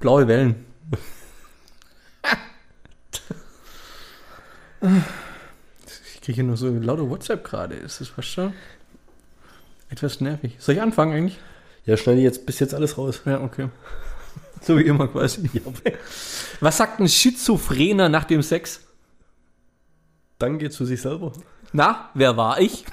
Blaue Wellen. Ich kriege hier nur so laute WhatsApp gerade. Ist das fast schon etwas nervig. Soll ich anfangen eigentlich? Ja, schneide jetzt bis jetzt alles raus. Ja, okay. So wie immer quasi. Was sagt ein Schizophrener nach dem Sex? Danke zu sich selber. Na, wer war ich?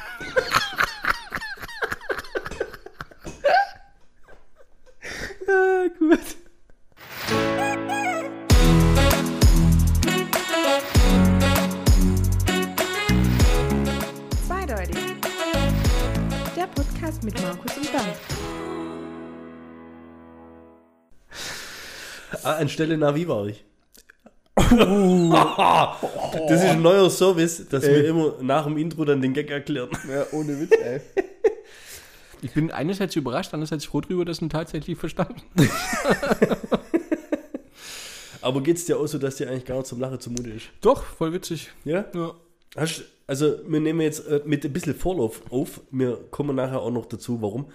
Anstelle Navi war ich. das ist ein neuer Service, dass wir immer nach dem Intro dann den Gag erklären. Ja, ohne Witz, ey. Ich bin einerseits überrascht, andererseits froh drüber, dass du ihn tatsächlich verstanden Aber geht's dir auch so, dass dir eigentlich gar nicht zum Lachen zumute ist? Doch, voll witzig. Ja? Ja. Hast, also, wir nehmen jetzt äh, mit ein bisschen Vorlauf auf. Wir kommen nachher auch noch dazu, warum.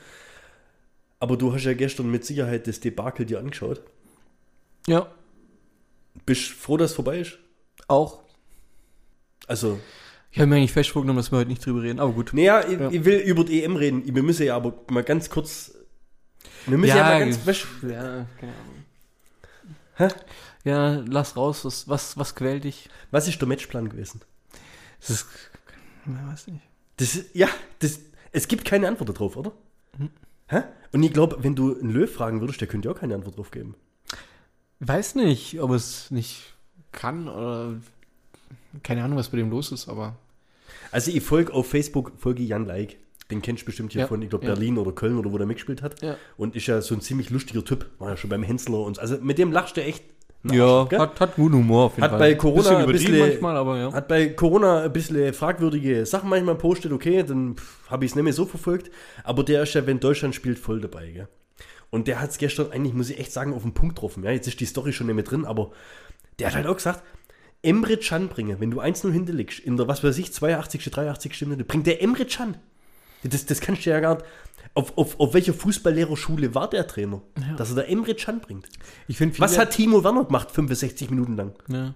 Aber du hast ja gestern mit Sicherheit das Debakel dir angeschaut. Ja, Bist froh, dass es vorbei ist? auch. Also, Ich habe mir eigentlich fest vorgenommen, dass wir heute nicht drüber reden, aber gut. naja, ich, Ja. ich will über die EM reden. Wir müssen ja aber mal ganz kurz. Wir müssen ja, mal ganz. weißt du, ja, keine Ahnung. Hä? Ja, lass raus, was, was, was quält dich? Was ist der Matchplan gewesen? Das ist, ich weiß nicht. Das ist, ja, das, es gibt keine Antwort darauf, oder? Hm. Hä? Und ich glaube, wenn du einen Löw fragen würdest, der könnte ja auch keine Antwort drauf geben. Weiß nicht, ob es nicht kann oder keine Ahnung, was bei dem los ist, aber Also ich folge auf Facebook, folge Jan Like. Den kennst du bestimmt hier Ja, von, ich glaube, ja. Berlin oder Köln oder wo der mitgespielt hat. Ja. Und ist ja so ein ziemlich lustiger Typ. War ja schon beim Hensler und so. Also mit dem lachst du echt. ja, Arsch, gell? hat, hat guten Humor auf jeden Hat Fall. bei Corona bisschen ein übertrieben bisschen- manchmal, aber ja. Hat bei Corona ein bisschen fragwürdige Sachen manchmal postet, okay, dann habe ich es nicht mehr so verfolgt. Aber der ist ja, wenn Deutschland spielt, voll dabei. Gell? Und der hat es gestern eigentlich, muss ich echt sagen, auf den Punkt getroffen. Ja, jetzt ist die Story schon nicht mehr drin, aber der hat halt auch gesagt, Emre Can bringe, wenn du 1-0 hinterlegst, in der, was weiß ich, 82., 83. Minute, bringt der Emre Can. Das, das kannst du ja gar nicht. Auf, auf, auf welcher Fußballlehrerschule war der Trainer, dass er da Emre Can bringt? Ich finde, Was hat Timo Werner gemacht, 65 Minuten lang? ja,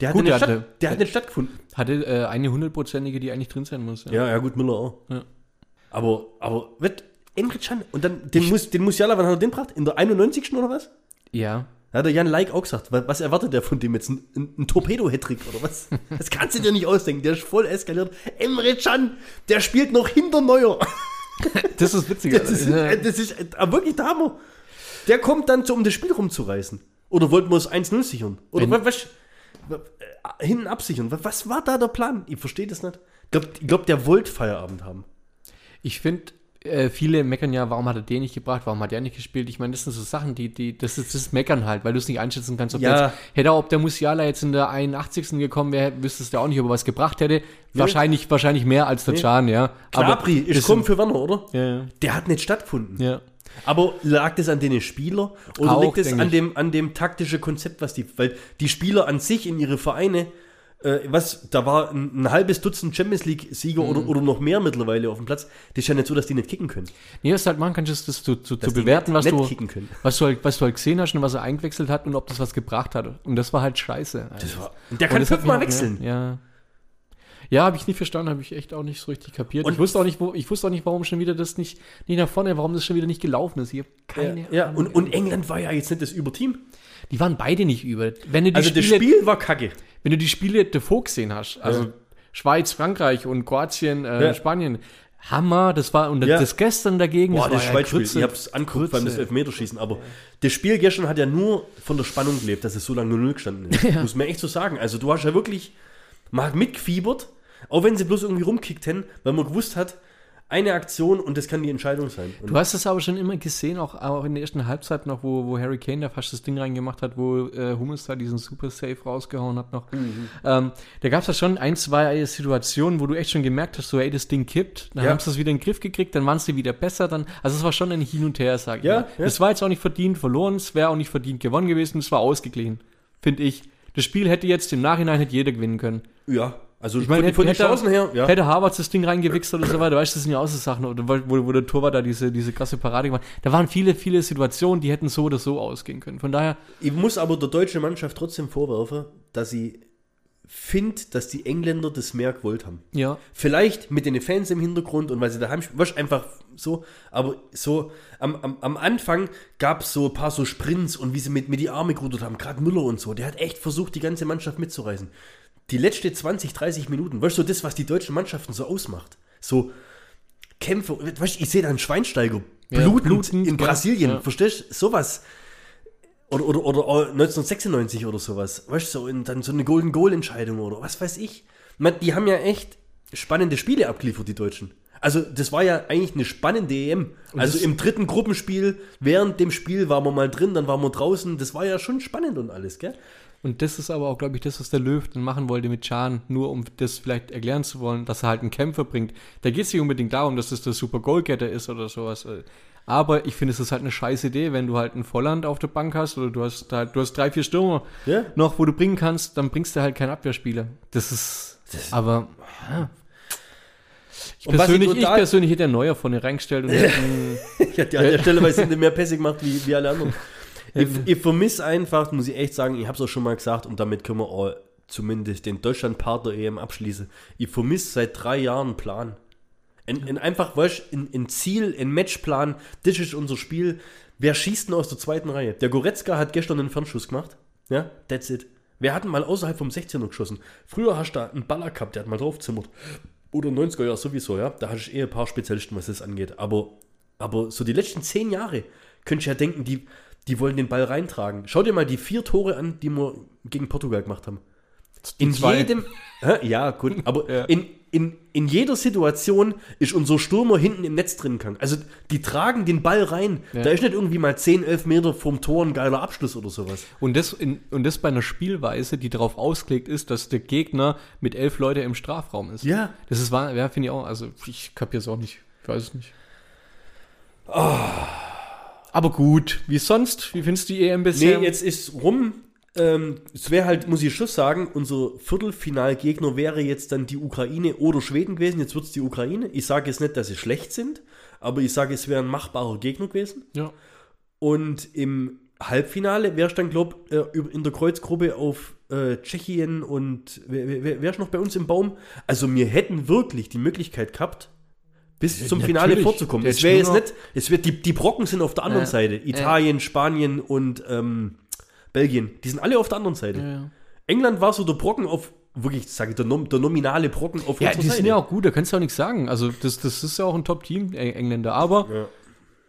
Der hat, Gut, nicht, der statt, hatte- der hat nicht stattgefunden. hatte äh, eine hundertprozentige, die eigentlich drin sein muss. Ja, ja, gut, Müller auch. Ja. Aber, aber, wird Emre Can. Und dann, den, muss, den Musiala, wann hat er den gebracht? In der 91. oder was? ja. Da hat der Jan Like auch gesagt, wa- was erwartet der von dem jetzt? Ein, ein, ein Torpedo-Hattrick oder was? Das kannst du dir nicht ausdenken, der ist voll eskaliert. Emre Can, der spielt noch hinter Neuer. Das ist witzig. Das ist, das ist äh, wirklich der Hammer. Der kommt dann so, um das Spiel rumzureißen. Oder wollten wir es 1-0 sichern? Oder Wenn- was, was, äh, hinten absichern? Was, was war da der Plan? Ich verstehe das nicht. Ich glaube, glaub, der wollte Feierabend haben. Ich finde, äh, viele meckern ja, warum hat er den nicht gebracht, warum hat der nicht gespielt? Ich meine, das sind so Sachen, die, die, das ist das Meckern halt, weil du es nicht einschätzen kannst. Ob Ja. jetzt, hätte auch, ob der Musiala jetzt in der 81. gekommen wäre, wüsstest du auch nicht, ob er was gebracht hätte. Wahrscheinlich, wahrscheinlich mehr als der Nee. Can, ja. Knabri ist kommen für Werner, oder? Ja. Der hat nicht stattgefunden. ja. Aber lag das an den Spieler oder Auch, liegt es an dem, an dem taktischen Konzept, was die, weil die Spieler an sich in ihre Vereine, äh, was, da war ein, ein halbes Dutzend Champions League-Sieger Mhm. oder, oder noch mehr mittlerweile auf dem Platz. Das ist ja nicht so, dass die nicht kicken können. Nee, was du halt machen kannst, ist das zu, zu, zu bewerten, was du, was, du halt, was du halt gesehen hast und was er eingewechselt hat und ob das was gebracht hat. Und das war halt scheiße. Das war, und der kann das fünfmal wechseln. Ja. ja. Ja, habe ich nicht verstanden, habe ich echt auch nicht so richtig kapiert. Und- ich wusste auch nicht, wo, ich wusste auch nicht, warum schon wieder das nicht, nicht nach vorne, warum das schon wieder nicht gelaufen ist. Ich habe keine ja, Ahnung. und, und England war ja jetzt nicht das Überteam. die waren beide nicht über. Wenn du die Also das Spiele, Spiel war kacke. Wenn du die Spiele davor gesehen hast, also Ja. Schweiz, Frankreich und Kroatien, äh, Ja. Spanien, Hammer, das war, und Ja. das gestern dagegen, Boah, das war ja Schweizspiel, ich hab's angeguckt beim das. Elfmeterschießen, aber das Spiel gestern hat ja nur von der Spannung gelebt, dass es so lange 0-0 gestanden ist. Muss man echt so sagen. Also du hast ja wirklich, hat mitgefiebert, auch wenn sie bloß irgendwie rumkickt hätten, weil man gewusst hat, eine Aktion und das kann die Entscheidung sein. Und Du hast es aber schon immer gesehen, auch, auch in der ersten Halbzeit noch, wo, wo Harry Kane da fast das Ding reingemacht hat, wo äh, Hummels da diesen Super Save rausgehauen hat noch. Mhm. Ähm, da gab es ja schon ein, zwei Situationen, wo du echt schon gemerkt hast, so, ey, das Ding kippt. Dann Ja. haben sie es wieder in den Griff gekriegt, dann waren sie wieder besser. Dann, also es war schon ein Hin und Her, sag ich Ja, mal. ja. Das war jetzt auch nicht verdient verloren, es wäre auch nicht verdient gewonnen gewesen, es war ausgeglichen, finde ich. Das Spiel hätte jetzt im Nachhinein hätte jeder gewinnen können. ja, Also Ich meine, von, von hätte, Chancen her, ja. hätte Harvard das Ding reingewichst oder so weiter, weißt du, das sind ja auch so Sachen, oder wo, wo der Torwart da diese, diese krasse Parade gemacht. Da waren viele, viele Situationen, die hätten so oder so ausgehen können. Von daher, Ich muss aber der deutschen Mannschaft trotzdem vorwerfen, dass sie findet, dass die Engländer das mehr gewollt haben. ja, Vielleicht mit den Fans im Hintergrund und weil sie daheim spielen, weißt, einfach so, aber so am, am, am Anfang gab es so ein paar so Sprints und wie sie mit, mit die Arme gerudert haben, gerade Müller und so, der hat echt versucht, die ganze Mannschaft mitzureißen. Die letzte 20, 30 Minuten, weißt du, das, was die deutschen Mannschaften so ausmacht. So Kämpfe, weißt du, ich sehe da einen Schweinsteiger, Ja, blutend, in? Brasilien, Ja. verstehst du, sowas. Oder, oder, oder 1996 oder sowas. Weißt du, so, und dann so eine Golden Goal Entscheidung oder was weiß ich. Man, die haben ja echt spannende Spiele abgeliefert, die Deutschen. Also, das war ja eigentlich eine spannende EM. Also, im dritten Gruppenspiel, während dem Spiel waren wir mal drin, dann waren wir draußen. Das war ja schon spannend und alles, gell? Und das ist aber auch, glaube ich, das, was der Löw dann machen wollte mit Can, nur um das vielleicht erklären zu wollen, dass er halt einen Kämpfer bringt. Da geht es nicht unbedingt darum, dass das der Super Goalgetter ist oder sowas. Aber ich finde, es ist halt eine scheiß Idee, wenn du halt einen Volland auf der Bank hast oder du hast halt, du hast drei, vier Stürmer Ja. noch, wo du bringen kannst, dann bringst du halt keinen Abwehrspieler. Das ist, aber, ja. Ich Und ich persönlich, ich, total- persönlich hätte einen Neuer vorne reingestellt und hätten, Ja, die an der Stelle weil sie mehr Pässe gemacht wie, wie alle anderen. Ich, ich vermisse einfach, muss ich echt sagen, ich habe es auch schon mal gesagt und damit können wir auch zumindest den Deutschland-Part der EM abschließen. Ich vermisse seit drei Jahren einen Plan. Ein, ein einfach, weißt du, ein, ein Ziel, ein Matchplan, das ist unser Spiel. Wer schießt denn aus der zweiten Reihe? Der Goretzka hat gestern einen Fernschuss gemacht. Ja, that's it. Wer hat denn mal außerhalb vom 16er geschossen? Früher hast du da einen Baller gehabt, der hat mal draufzimmert. Oder 90er Jahre sowieso, ja. Da hast du eh ein paar Spezialisten, was das angeht. Aber, aber so die letzten zehn Jahre könntest du ja denken, die, die wollen den Ball reintragen. Schau dir mal die vier Tore an, die wir gegen Portugal gemacht haben. In zwei. jedem. Hä? Ja, gut. Aber Ja. in, in, in jeder Situation ist unser Stürmer hinten im Netz drin gegangen. Also die tragen den Ball rein. Ja. Da ist nicht irgendwie mal 10, 11 Meter vom Tor ein geiler Abschluss oder sowas. Und das, in, und das bei einer Spielweise, die darauf ausgelegt ist, dass der Gegner mit elf Leute im Strafraum ist. Ja. Das ist, wahr- ja, finde ich auch, also ich kapiere es auch nicht. Ich weiß es nicht. Aber gut, wie sonst? Wie findest du die EM bisher? Nee, jetzt ist rum. Ähm, es wäre halt, muss ich schon sagen, unser Viertelfinalgegner wäre jetzt dann die Ukraine oder Schweden gewesen. Jetzt wird es die Ukraine. Ich sage jetzt nicht, dass sie schlecht sind, aber ich sage, es wäre ein machbarer Gegner gewesen. Ja. Und im Halbfinale wärst dann, glaub äh, über- in der Kreuzgruppe auf äh, Tschechien und wer, wärst noch bei uns im Baum? Also wir hätten wirklich die Möglichkeit gehabt, bis zum Finale natürlich. vorzukommen. Jetzt Es wäre jetzt nicht, es wird die, die Brocken sind auf der anderen Ja. Seite. Italien, Spanien und ähm, Belgien. Die sind alle auf der anderen Seite. Ja, England war so der Brocken auf, wirklich, sage ich, der, nom der nominale Brocken auf ja die Seite. sind ja auch gut, da kannst du auch nichts sagen. Also das, das ist ja auch ein Top-Team, Eng- Engländer. Aber Ja.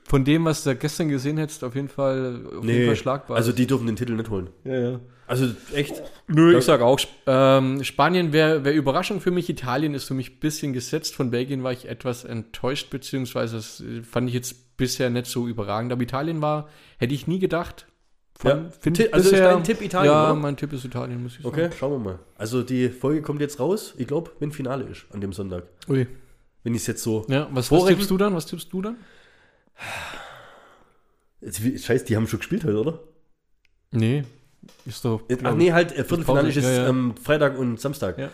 von dem, was du gestern gesehen hättest, auf jeden Fall, auf jeden Fall schlagbar. also die dürfen den Titel nicht holen. ja, ja. Also echt. Nö, ich sage auch, Sp- ähm, Spanien wäre wär Überraschung für mich. Italien ist für mich ein bisschen gesetzt. Von Belgien war ich etwas enttäuscht, beziehungsweise das äh, fand ich jetzt bisher nicht so überragend. Aber Italien war, hätte ich nie gedacht. Ja. Ti- ich also ist dein Tipp Italien, Ja, oder? mein Tipp ist Italien, muss ich Okay, sagen. schauen wir mal. Also die Folge kommt jetzt raus, ich glaube, wenn Finale ist an dem Sonntag. Ui. Wenn ich es jetzt so. Ja, was, was tippst du dann? Was tippst du dann? Jetzt, Scheiße, die haben schon gespielt heute, oder? Nee, ist doch. Ach glaub nee, halt, äh, Viertelfinale ist ja, ja. ähm, Freitag und Samstag. Ja.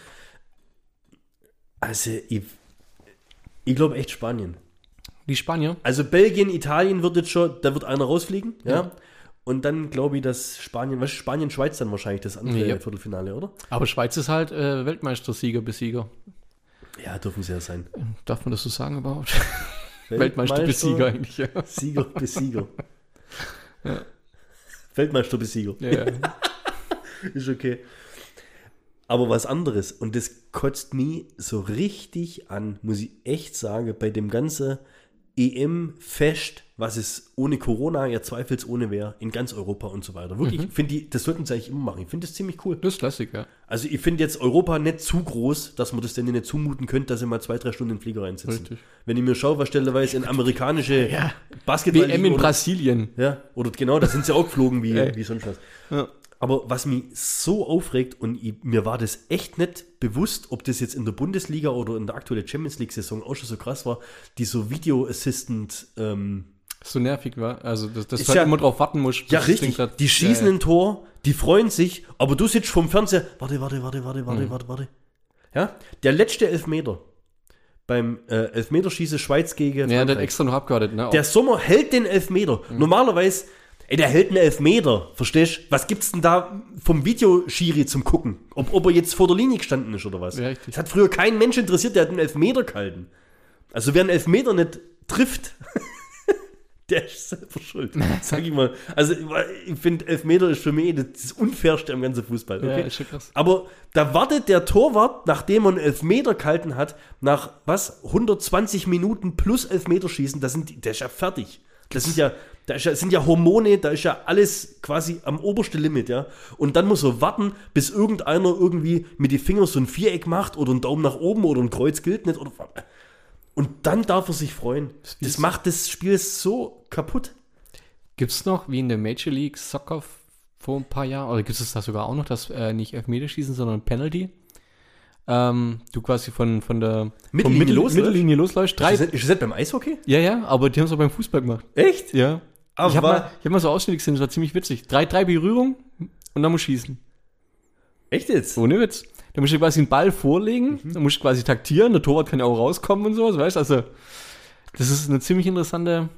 Also, ich, ich glaube echt Spanien. Die Spanier? Also Belgien, Italien wird jetzt schon, da wird einer rausfliegen, ja. Ja. Und dann glaube ich, dass Spanien, was Spanien, Schweiz dann wahrscheinlich das andere Ja. Viertelfinale, oder? Aber Schweiz ist halt äh, Weltmeister-Sieger, Besieger. Ja, dürfen sie ja sein. Darf man das so sagen überhaupt? Weltmeister, Besieger eigentlich, ja. Sieger bis Sieger. Weltmeister bis Sieger. ja, ja. Ist okay. Aber was anderes, und das kotzt mich so richtig an, muss ich echt sagen, bei dem ganzen EM-Fest, was es ohne Corona ja zweifelsohne wäre, in ganz Europa und so weiter. Wirklich, Mhm. finde ich, das sollten sie eigentlich immer machen. Ich finde das ziemlich cool. Das ist Klassik, ja. Also ich finde jetzt Europa nicht zu groß, dass man das denen nicht zumuten könnte, dass sie mal zwei, drei Stunden in den Flieger reinsitzen. Richtig. Wenn ich mir schaue, was stellenweise in amerikanische Basketball WM in oder, Brasilien. ja, oder genau, da sind sie auch geflogen wie, wie sonst was. Ja. Aber was mich so aufregt, und ich, mir war das echt nicht bewusst, ob das jetzt in der Bundesliga oder in der aktuellen Champions League-Saison auch schon so krass war, die so Video Assistant, ähm, So nervig war. Also, dass, dass du halt ja- immer drauf warten musst. ja richtig, grad- die schießen ja, ein Tor, die freuen sich, aber du sitzt vom Fernseher, warte, warte, warte, warte, warte, warte, warte. Ja? Der letzte Elfmeter beim äh, Elfmeterschieße Schweiz gegen Ja, der hat extra noch abgewartet, ne? Der Sommer hält den Elfmeter. Normalerweise, ey, der hält einen Elfmeter, verstehst du? Was gibt's denn da vom Videoschiri zum Gucken? Ob, ob er jetzt vor der Linie gestanden ist oder was? Ja, richtig. Das hat früher kein Mensch interessiert, der hat einen Elfmeter gehalten. Also wer einen Elfmeter nicht trifft, der ist selber schuld. Sag ich mal. Also ich finde, Elfmeter ist für mich das Unfairste am ganzen Fußball. Ja, Okay? ist schon krass. Aber da wartet der Torwart, nachdem er einen Elfmeter gehalten hat, nach was? 120 Minuten plus Elfmeterschießen, das sind, der ist ja fertig. Das sind ja, da ist ja, sind ja Hormone, da ist ja alles quasi am obersten Limit, ja. Und dann muss er warten, bis irgendeiner irgendwie mit den Fingern so ein Viereck macht oder einen Daumen nach oben oder ein Kreuz gilt nicht. Oder, und dann darf er sich freuen. Das macht das Spiel so kaputt. Gibt's noch, wie in der Major League Soccer vor ein paar Jahren, oder gibt es da sogar auch noch, das äh, nicht Elfmeterschießen, sondern Penalty? Ähm, du quasi von, von der Mittellinie losläufst? Mittellinie losläufst. Drei, Ist das, ist das beim Eishockey? ja, ja, aber die haben es auch beim Fußball gemacht. Echt? Ja. Aber ich habe mal, ich hab mal so Ausschnitte gesehen, das war ziemlich witzig. Drei, drei Berührungen und dann musst du schießen. Echt jetzt? Ohne Witz. Da musst du quasi einen Ball vorlegen, dann musst du quasi taktieren, der Torwart kann ja auch rauskommen und sowas, weißt du? Also, das ist eine ziemlich interessante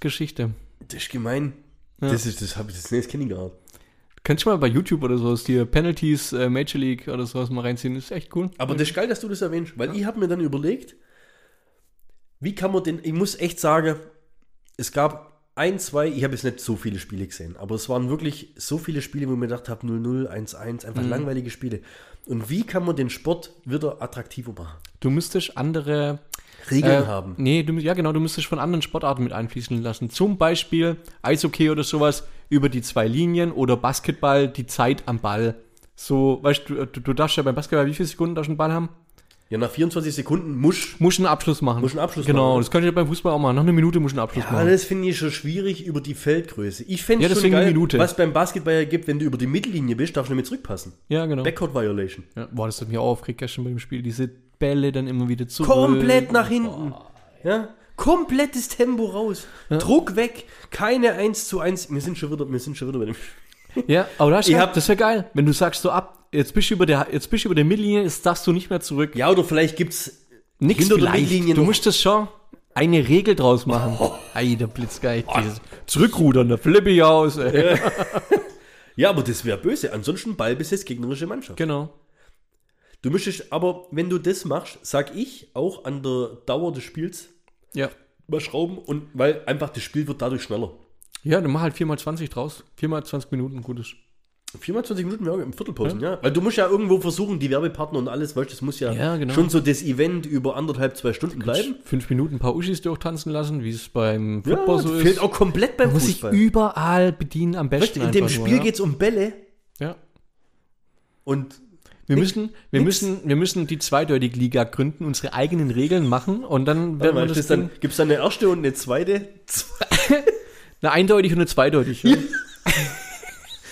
Geschichte. Das ist gemein. Ja. Das ist, das habe ich, das, nee, das kenne ich gar nicht. Kannst du mal bei YouTube oder sowas die Penalties, äh, Major League oder sowas mal reinziehen, das ist echt cool. Aber das ist geil, dass du das erwähnst, weil ich habe mir dann überlegt, wie kann man denn, ich muss echt sagen, es gab ein, zwei, ich habe jetzt nicht so viele Spiele gesehen, aber es waren wirklich so viele Spiele, wo ich mir gedacht habe, 0-0, 1-1, einfach langweilige Spiele. Und wie kann man den Sport wieder attraktiver machen? Du müsstest andere Regeln äh, haben. Nee, du, ja genau, du müsstest von anderen Sportarten mit einfließen lassen. Zum Beispiel Eishockey oder sowas über die zwei Linien oder Basketball die Zeit am Ball. So, weißt du, du, du darfst ja beim Basketball wie viele Sekunden darfst du einen Ball haben? Ja, nach 24 Sekunden muss. Musst einen Abschluss machen. Musst einen Abschluss genau, machen. das könnt ihr beim Fußball auch machen. Nach einer Minute musst du einen Abschluss Ja, machen. das finde ich schon schwierig über die Feldgröße. Ich fände Ja, es schon geil, was beim Basketball ja gibt, wenn du über die Mittellinie bist, darfst du nicht mehr zurückpassen. Ja, genau. Backcourt Violation. Ja, boah, das hat mich auch aufgeregt gestern beim Spiel. Diese Bälle dann immer wieder zurück. Komplett nach hinten. Ja? Komplettes Tempo raus. Druck weg. Keine 1 zu 1. Wir sind schon wieder, wir sind schon wieder bei dem. Ja, aber Ich ja, hab- das wäre geil. Wenn du sagst so ab, jetzt bist du über der, jetzt bist du über der Mittellinie, jetzt darfst du nicht mehr zurück. Ja, oder vielleicht gibt's Nix hinter der. Mittellinie Du noch- musst das schon eine Regel draus machen. Ei, der Blitzgeil. Dieses Zurückrudern, der flippe ich aus. Ey. Ja, aber das wäre böse. Ansonsten Ballbesitz gegnerische Mannschaft. Genau. Du müsstest, aber wenn du das machst, sag ich auch an der Dauer des Spiels Ja. mal schrauben und weil einfach das Spiel wird dadurch schneller. Ja, dann mach halt 4x20 draus. 4x20 Minuten, gutes. 24 Minuten ja, im Viertelpausen, ja. Weil du musst ja irgendwo versuchen, die Werbepartner und alles, weißt du, das muss ja, Ja, genau. schon so das Event über anderthalb, zwei Stunden bleiben. Fünf Minuten ein paar Uschis durchtanzen lassen, wie es beim Ja, Football so das fehlt ist. auch komplett beim muss Fußball. überall bedienen am Weißt besten. du, in dem nur, Spiel ja. geht's um Bälle Ja. und Wir Nix- müssen, wir nix. müssen, wir müssen die zweideutige Liga gründen, unsere eigenen Regeln machen und dann werden wir das ist dann, gibt's dann eine erste und eine zweite? eine eindeutig und eine zweideutig. Ja.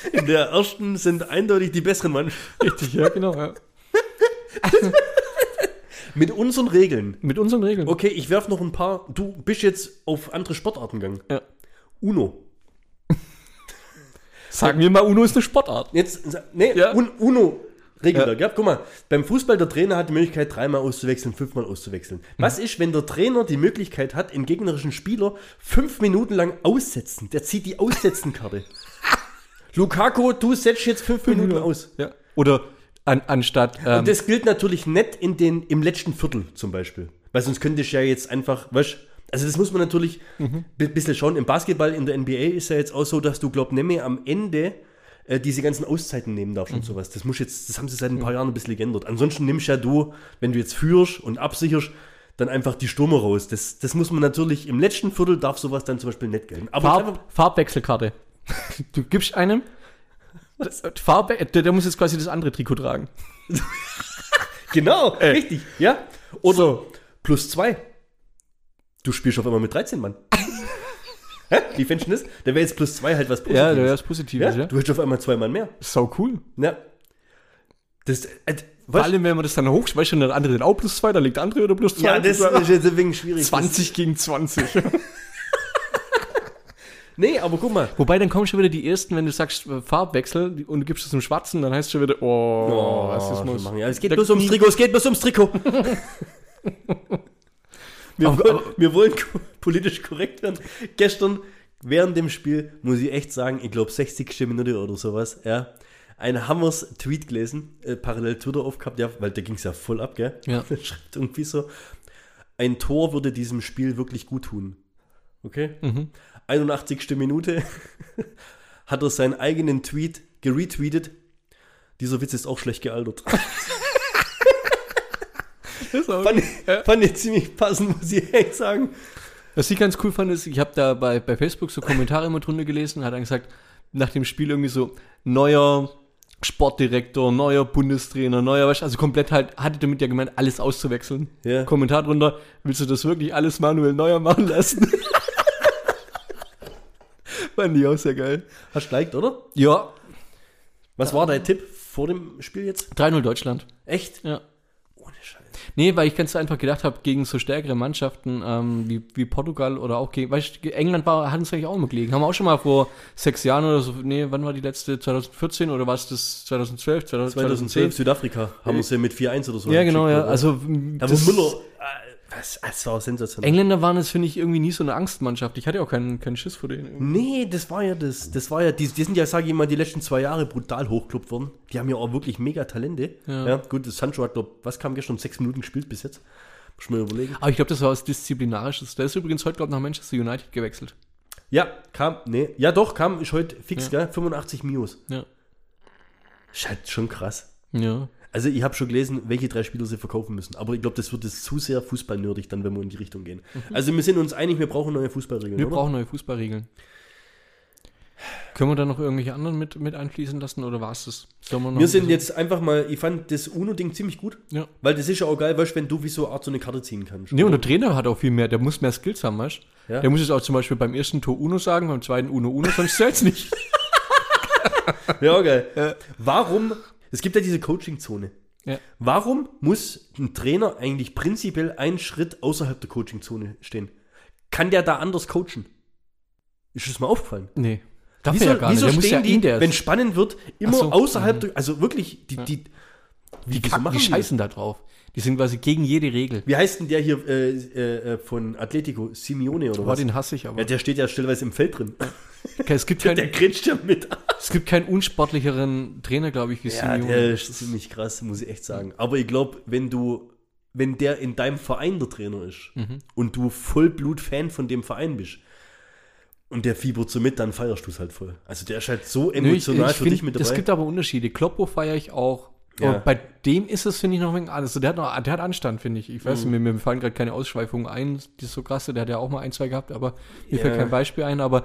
In der ersten sind eindeutig die besseren Mannschaften. Richtig, ja, genau. Ja. Mit unseren Regeln. Mit unseren Regeln. Okay, ich werf noch ein paar. Du bist jetzt auf andere Sportarten gegangen. Ja. Uno. Sagen wir mal, Uno ist eine Sportart. Jetzt, nee, Ja. Un, Uno. Regel Ja. ja. Guck mal, beim Fußball der Trainer hat die Möglichkeit, dreimal auszuwechseln, fünfmal auszuwechseln. Was ist, wenn der Trainer die Möglichkeit hat, den gegnerischen Spieler fünf Minuten lang aussetzen? Der zieht die Aussetzenkarte. Lukaku, du setzt jetzt fünf Minuten aus. Ja. Oder an, anstatt. Ähm, Und das gilt natürlich nicht in den, im letzten Viertel zum Beispiel. Weil sonst könnte ich ja jetzt einfach, weißt also das muss man natürlich ein bisschen schauen. Im Basketball, in der NBA ist ja jetzt auch so, dass du, glaub nicht mehr am Ende äh, diese ganzen Auszeiten nehmen darfst und sowas. Das muss jetzt, das haben sie seit ein paar Jahren ein bisschen geändert. Ansonsten nimmst ja du, wenn du jetzt führst und absicherst, dann einfach die Stürmer raus. Das, das muss man natürlich, im letzten Viertel darf sowas dann zum Beispiel nicht gelten. Aber Farb, Farbwechselkarte. Du gibst einem. Farbe, der, der muss jetzt quasi das andere Trikot tragen. Genau, richtig, ja. Oder plus zwei. Du spielst auf einmal mit 13 Mann. Wie fändest du das? Da wäre jetzt plus zwei halt was Positives. Ja, der ist positiv. ja? Ja? Du hast auf einmal zwei Mann mehr. Sau cool. Ja. Das, äh, Vor was? allem, wenn man das dann hoch, weißt du, der andere den auch plus zwei, da liegt der andere oder plus zwei. Ja, das ist jetzt ein wenig schwierig. 20 gegen 20. Nee, aber guck mal. Wobei, dann kommen schon wieder die ersten, wenn du sagst äh, Farbwechsel und du gibst es im Schwarzen, dann heißt es schon wieder, oh, Oh, Rassismus. machen. Ja, es geht Da- bloß ums Trikot, es geht bloß ums Trikot. wir, Aber- wollen, aber- wir wollen politisch korrekt werden. Gestern, während dem Spiel, muss ich echt sagen, ich glaube 60. Minute oder sowas, ja, ein Hammers Tweet gelesen, äh, parallel Twitter aufgehabt, ja, weil da ging es ja voll ab, gell? Ja. Schreibt irgendwie so, ein Tor würde diesem Spiel wirklich gut tun. Okay? Mhm. 81. Minute hat er seinen eigenen Tweet geretweetet. Dieser Witz ist auch schlecht gealtert. Das auch- Fand ich, fand ich ziemlich passend, muss ich echt sagen. Was ich ganz cool fand, ist, ich habe da bei, bei Facebook so Kommentare immer drunter gelesen, hat dann gesagt, nach dem Spiel irgendwie so, neuer Sportdirektor, neuer Bundestrainer, neuer, weißt also komplett halt, hatte damit ja gemeint, alles auszuwechseln. Ja. Kommentar drunter, willst du das wirklich alles manuell neuer machen lassen? fand ich auch sehr geil. Hast liked, oder? Ja, Was war dein Tipp vor dem Spiel jetzt? 3-0 Deutschland. Echt? Ja. Ohne Scheiß. Nee, weil ich ganz einfach gedacht habe, gegen so stärkere Mannschaften ähm, wie, wie Portugal oder auch gegen, weißt du, England war, hat uns eigentlich auch immer gelegen. Haben wir auch schon mal vor sechs Jahren oder so, nee, wann war die letzte? 2014 oder war es das 2012? 2012 Südafrika haben wir sie mit 4-1 oder so. Ja, genau, ja. Also, Da wo Müller. äh, Was, das war sensationell. Engländer waren es, finde ich, irgendwie nie so eine Angstmannschaft. Ich hatte ja auch keinen, keinen Schiss vor denen. irgendwie. Nee, das war ja das. Das war ja, die, die sind ja, sage ich mal, die letzten zwei Jahre brutal hochgekloppt worden. Die haben ja auch wirklich mega Talente. Ja. Ja, gut, das Sancho hat, glaub, was kam gestern? Sechs Minuten gespielt bis jetzt. Muss ich mal überlegen. Aber ich glaube, das war was Disziplinarisches. Der ist übrigens heute, glaube ich, nach Manchester United gewechselt. Ja, kam, nee, ja doch, kam, ist heute fix, gell? 85 Mios. Ja. Ist halt schon krass. Ja. Also ich habe schon gelesen, welche drei Spieler sie verkaufen müssen. Aber ich glaube, das wird jetzt zu sehr fußballnördig dann, wenn wir in die Richtung gehen. Also wir sind uns einig, wir brauchen neue Fußballregeln, Wir oder? brauchen neue Fußballregeln. Können wir da noch irgendwelche anderen mit, mit einfließen lassen oder war es das? Sollen noch Wir sind jetzt einfach mal, ich fand das UNO-Ding ziemlich gut. Ja. Weil das ist ja auch geil, weißt du, wenn du wie so eine Art so eine Karte ziehen kannst. Nee, und der Trainer hat auch viel mehr, der muss mehr Skills haben, weißt du? Ja. Der muss jetzt auch zum Beispiel beim ersten Tor Uno sagen, beim zweiten Uno Uno, sonst zählt's nicht. Ja, geil. Warum, es gibt ja diese Coaching-Zone. Ja. Warum muss ein Trainer eigentlich prinzipiell einen Schritt außerhalb der Coaching-Zone stehen? Kann der da anders coachen? Ist das mal aufgefallen? Nee. Darf Wieso, ja gar nicht. wieso stehen ja die, in wenn spannend wird, immer so. außerhalb der, also wirklich, die, die, wie, die, kacken, die scheißen da drauf. Die sind quasi gegen jede Regel. Wie heißt denn der hier äh, äh, äh, von Atletico? Simeone oder Boah, was? den hasse ich aber. Ja, der steht ja stellweise im Feld drin. Okay, es, gibt Der kein, grätscht ja mit. es gibt keinen unsportlicheren Trainer, glaube ich, wie Ja, Simeone. der ist ziemlich krass, muss ich echt sagen. Aber ich glaube, wenn du, wenn der in deinem Verein der Trainer ist Mhm. und du Vollblut-Fan von dem Verein bist und der fiebert so mit, dann feierst du es halt voll. Also der ist halt so Nö, ich, emotional ich für find, dich mit dabei. Es gibt aber Unterschiede. Kloppo feiere ich auch. Ja. Bei dem ist es, finde ich, noch ein wenig anders. Also der hat, noch, der hat Anstand, finde ich. Ich weiß Mhm. nicht, mir, mir fallen gerade keine Ausschweifungen ein, die ist so krasse. Der hat ja auch mal ein, zwei gehabt, aber mir Ja. fällt kein Beispiel ein. Aber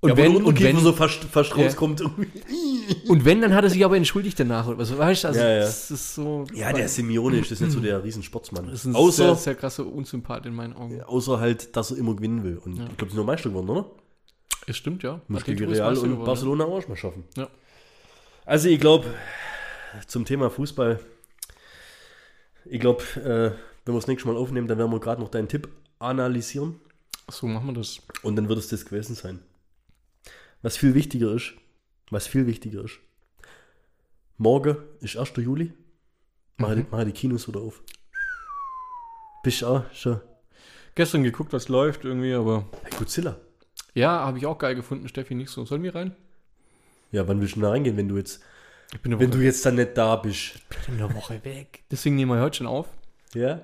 und ja, wenn, wenn, und wenn, so fast, fast Ja. rauskommt. und wenn, dann hat er sich aber entschuldigt danach. Oder was, weißt du, also Ja, ja. das ist so. Ja, der ist das nicht so der Riesensportsmann. Das ist ein Außer, sehr, sehr krasser Unsympath in meinen Augen. außer halt, dass er immer gewinnen will. Und Ja. ich glaube, sie sind noch Meister geworden, oder? Es stimmt, ja. Muss gegen ist Real und geworden, Barcelona auch mal schaffen. Ja. Also ich glaube, zum Thema Fußball, ich glaube, äh, wenn wir das nächste Mal aufnehmen, dann werden wir gerade noch deinen Tipp analysieren. So machen wir das. und dann wird es das gewesen sein. Was viel wichtiger ist, was viel wichtiger ist, morgen ist 1. Juli, mache, Mhm. die, die Kinos wieder auf. Bist du auch schon? Gestern geguckt, was läuft irgendwie, aber Hey, Godzilla. ja, habe ich auch geil gefunden. Steffi nicht so. Sollen wir rein? Ja, wann willst du denn da reingehen, wenn du jetzt, wenn Woche, du jetzt dann nicht da bist? bin eine Woche weg. Deswegen nehmen wir heute schon auf. Ja?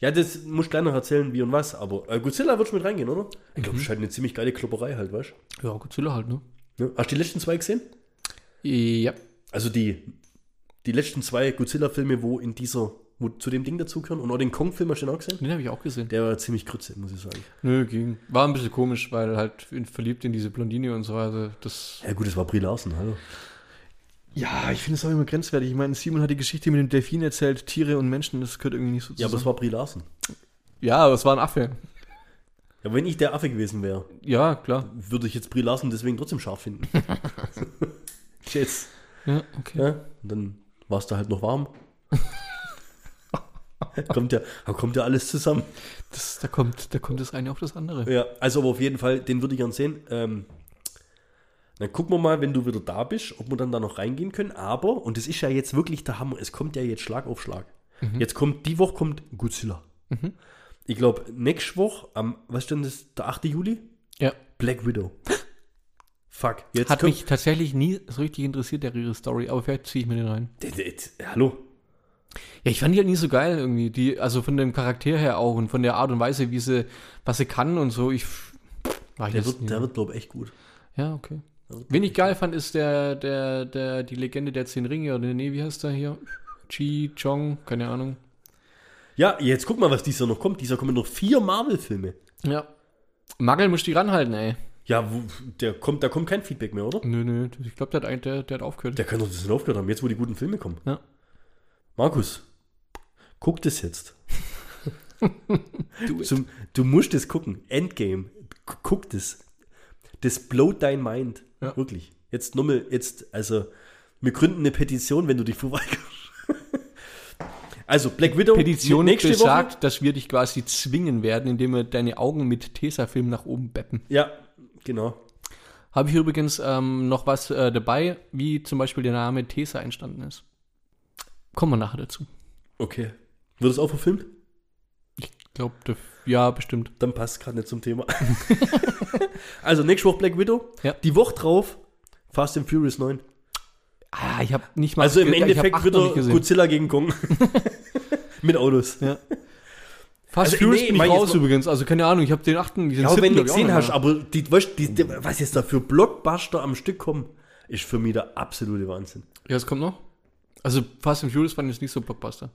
Ja, das muss ich gleich noch erzählen, wie und was, aber äh, Godzilla wird schon mit reingehen, oder? Ich glaube, das ist halt eine ziemlich geile Klopperei halt, weißt Ja, Godzilla halt, ne? du? Ja. Hast du die letzten zwei gesehen? Ja. Also die, die letzten zwei Godzilla-Filme, wo in dieser, wo zu dem Ding dazugehören und auch den Kong-Film hast du den auch gesehen? Den habe ich auch gesehen. Der war ziemlich krütze, muss ich sagen. Nö, ging. War ein bisschen komisch, weil halt verliebt in diese Blondine und so weiter. Das. Ja gut, das war Brie Larson, hallo. Ja, ich finde es auch immer grenzwertig. Ich meine, Simon hat die Geschichte mit dem Delfin erzählt, Tiere und Menschen, das gehört irgendwie nicht so Ja, aber es zusammen. war Brie Larson. Ja, aber es war ein Affe. Ja, wenn ich der Affe gewesen wäre, Ja, klar. würde ich jetzt Brie Larson deswegen trotzdem scharf finden. Jetzt. Ja, okay. Ja, und dann war es da halt noch warm. kommt ja, da kommt ja alles zusammen. Das, da, kommt, da kommt das eine auf das andere. Ja, also aber auf jeden Fall, den würde ich gern sehen. Ähm, dann gucken wir mal, wenn du wieder da bist, ob wir dann da noch reingehen können. Aber, und das ist ja jetzt wirklich der Hammer, es kommt ja jetzt Schlag auf Schlag. Jetzt kommt, die Woche kommt Godzilla. Ich glaube, nächste Woche, am, was ist denn das, der 8. Juli? Ja. Black Widow. Fuck. Jetzt Hat mich tatsächlich nie so richtig interessiert, der ihre Story, aber vielleicht ziehe ich mir den rein. Hallo? Ja, ich fand die halt nie so geil irgendwie. Die, also von dem Charakter her auch und von der Art und Weise, wie sie, was sie kann und so. Ich war ich Der wird, der wird glaube ich, echt gut. Ja, okay. Wen ich geil fand, ist der, der, der, die Legende der zehn Ringe, oder nee, wie heißt der hier? Chi Chong, keine Ahnung. Ja, jetzt guck mal, was dieses Jahr noch kommt. Dieser kommen noch vier Marvel-Filme. Ja. Magel muss die ranhalten, ey. Ja, wo, der kommt, da kommt kein Feedback mehr, oder? Nö, nö, ich glaube, der, der, der hat aufgehört. Der kann doch das nicht aufgehört haben, jetzt wo die guten Filme kommen. Ja. Markus, guck das jetzt. Zum, du musst es gucken. Endgame. Gu- Guck das. Das blowt dein Mind. Ja. Wirklich. Jetzt nochmal, jetzt, also, wir gründen eine Petition, wenn du dich verweigerst. also, Black Widow. Petition nächste besagt, dass wir dich quasi zwingen werden, indem wir deine Augen mit Tesafilm nach oben beppen. Woche. Ja, genau. Habe ich übrigens ähm, noch was äh, dabei, wie zum Beispiel der Name Tesa entstanden ist. Kommen wir nachher dazu. Okay. Wird es auch verfilmt? Glaube, ja, bestimmt. Dann passt gerade nicht zum Thema. also, nächste Woche Black Widow. Ja. Die Woche drauf Fast and Furious 9. Ah, ich habe nicht mal. Also im Endeffekt gesehen. Godzilla gegen Kong. Mit Autos. Ja. Fast Also, Furious nee, bin ich raus übrigens. Also keine Ahnung, ich habe den achten, diesen Ja, auch wenn du gesehen hast, aber die, weißt, die, die, was jetzt da für Blockbuster am Stück kommen, ist für mich der absolute Wahnsinn. Ja, es kommt noch. Also Fast and Furious fand ich jetzt nicht so Blockbuster.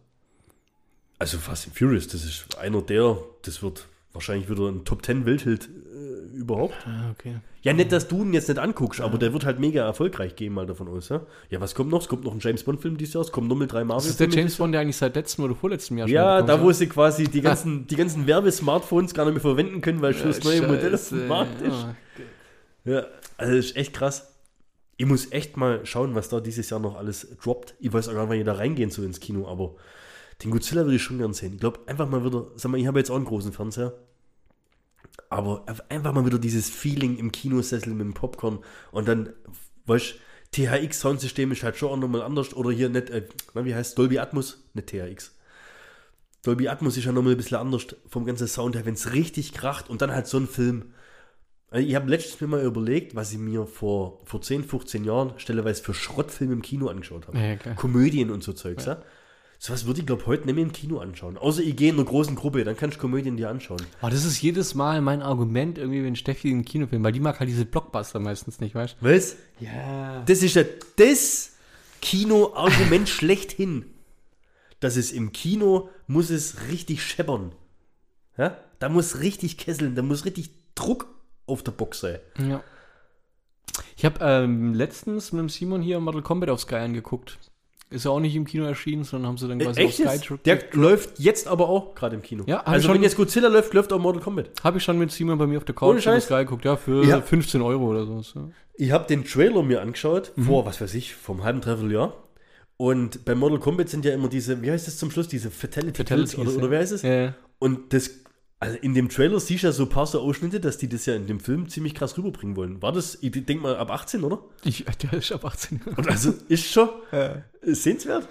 Also Fast and Furious, das ist einer der, das wird wahrscheinlich wieder ein Top 10 Welthit äh, überhaupt. Ah, okay. Ja, nicht, dass du ihn jetzt nicht anguckst, aber der wird halt mega erfolgreich gehen, mal davon aus. Ja, ja was kommt noch? Es kommt noch ein James Bond-Film dieses Jahr, es kommen nochmal drei Das ist der. James Bond, der eigentlich seit letztem oder vorletztem Jahr Ja, schon da wo sie quasi die ganzen, die ganzen Werbesmartphones gar nicht mehr verwenden können, weil schon das neue Modell auf dem Markt ist. ja. Ja, also das ist echt krass. Ich muss echt mal schauen, was da dieses Jahr noch alles droppt. Ich weiß auch gar nicht, wann ich da reingehen soll ins Kino, aber den Godzilla würde ich schon gern sehen. Ich glaube, einfach mal wieder, sag mal, ich habe jetzt auch einen großen Fernseher, aber einfach mal wieder dieses Feeling im Kinosessel mit dem Popcorn und dann, weißt du, THX-Soundsystem ist halt schon auch nochmal anders oder hier nicht, äh, wie heißt Dolby Atmos? Nicht THX. Dolby Atmos ist ja nochmal ein bisschen anders vom ganzen Sound her, wenn es richtig kracht und dann halt so ein Film. Also Ich habe letztens mir mal überlegt, was ich mir vor, vor 10, 15 Jahren stelleweise für Schrottfilme im Kino angeschaut habe. Ja. Komödien und so Zeugs, ja. So was würde ich, glaube heute nicht mehr im Kino anschauen. Außer ich gehe in einer großen Gruppe, dann kannst du Komödien dir anschauen. Oh, das ist jedes Mal mein Argument, irgendwie, wenn Steffi einen Kinofilm, weil die mag halt diese Blockbuster meistens nicht, weißt du? Was? Ja. Das ist ja das Kino-Argument schlechthin. Dass es im Kino muss es richtig scheppern. Ja? Da muss richtig kesseln, da muss richtig Druck auf der Box sein. Ja. Ich habe ähm, letztens mit dem Simon hier Mortal Kombat auf Sky angeguckt. Ist ja auch nicht im Kino erschienen, sondern haben sie dann quasi Echt auf Sky Der läuft jetzt aber auch gerade im Kino. Ja, also schon- wenn jetzt Godzilla läuft, läuft auch Mortal Kombat. Habe ich schon mit Simon bei mir auf der Couch auf? Sky geguckt, ja, für Ja. 15 Euro oder so. so. Ich habe den Trailer mir angeschaut, Mhm. vor, was weiß ich, vom halben Dreivierteljahr. Und bei Mortal Kombat sind ja immer diese, wie heißt das zum Schluss, diese Fatality Fatalities, Kills oder, ja. oder wer heißt es? Ja, ja. Und das, also in dem Trailer siehst du ja so ein paar so Ausschnitte, dass die das ja in dem Film ziemlich krass rüberbringen wollen. War das, ich denke mal, ab 18, oder? Ich, der ist ab 18. Und also ist schon sehenswert.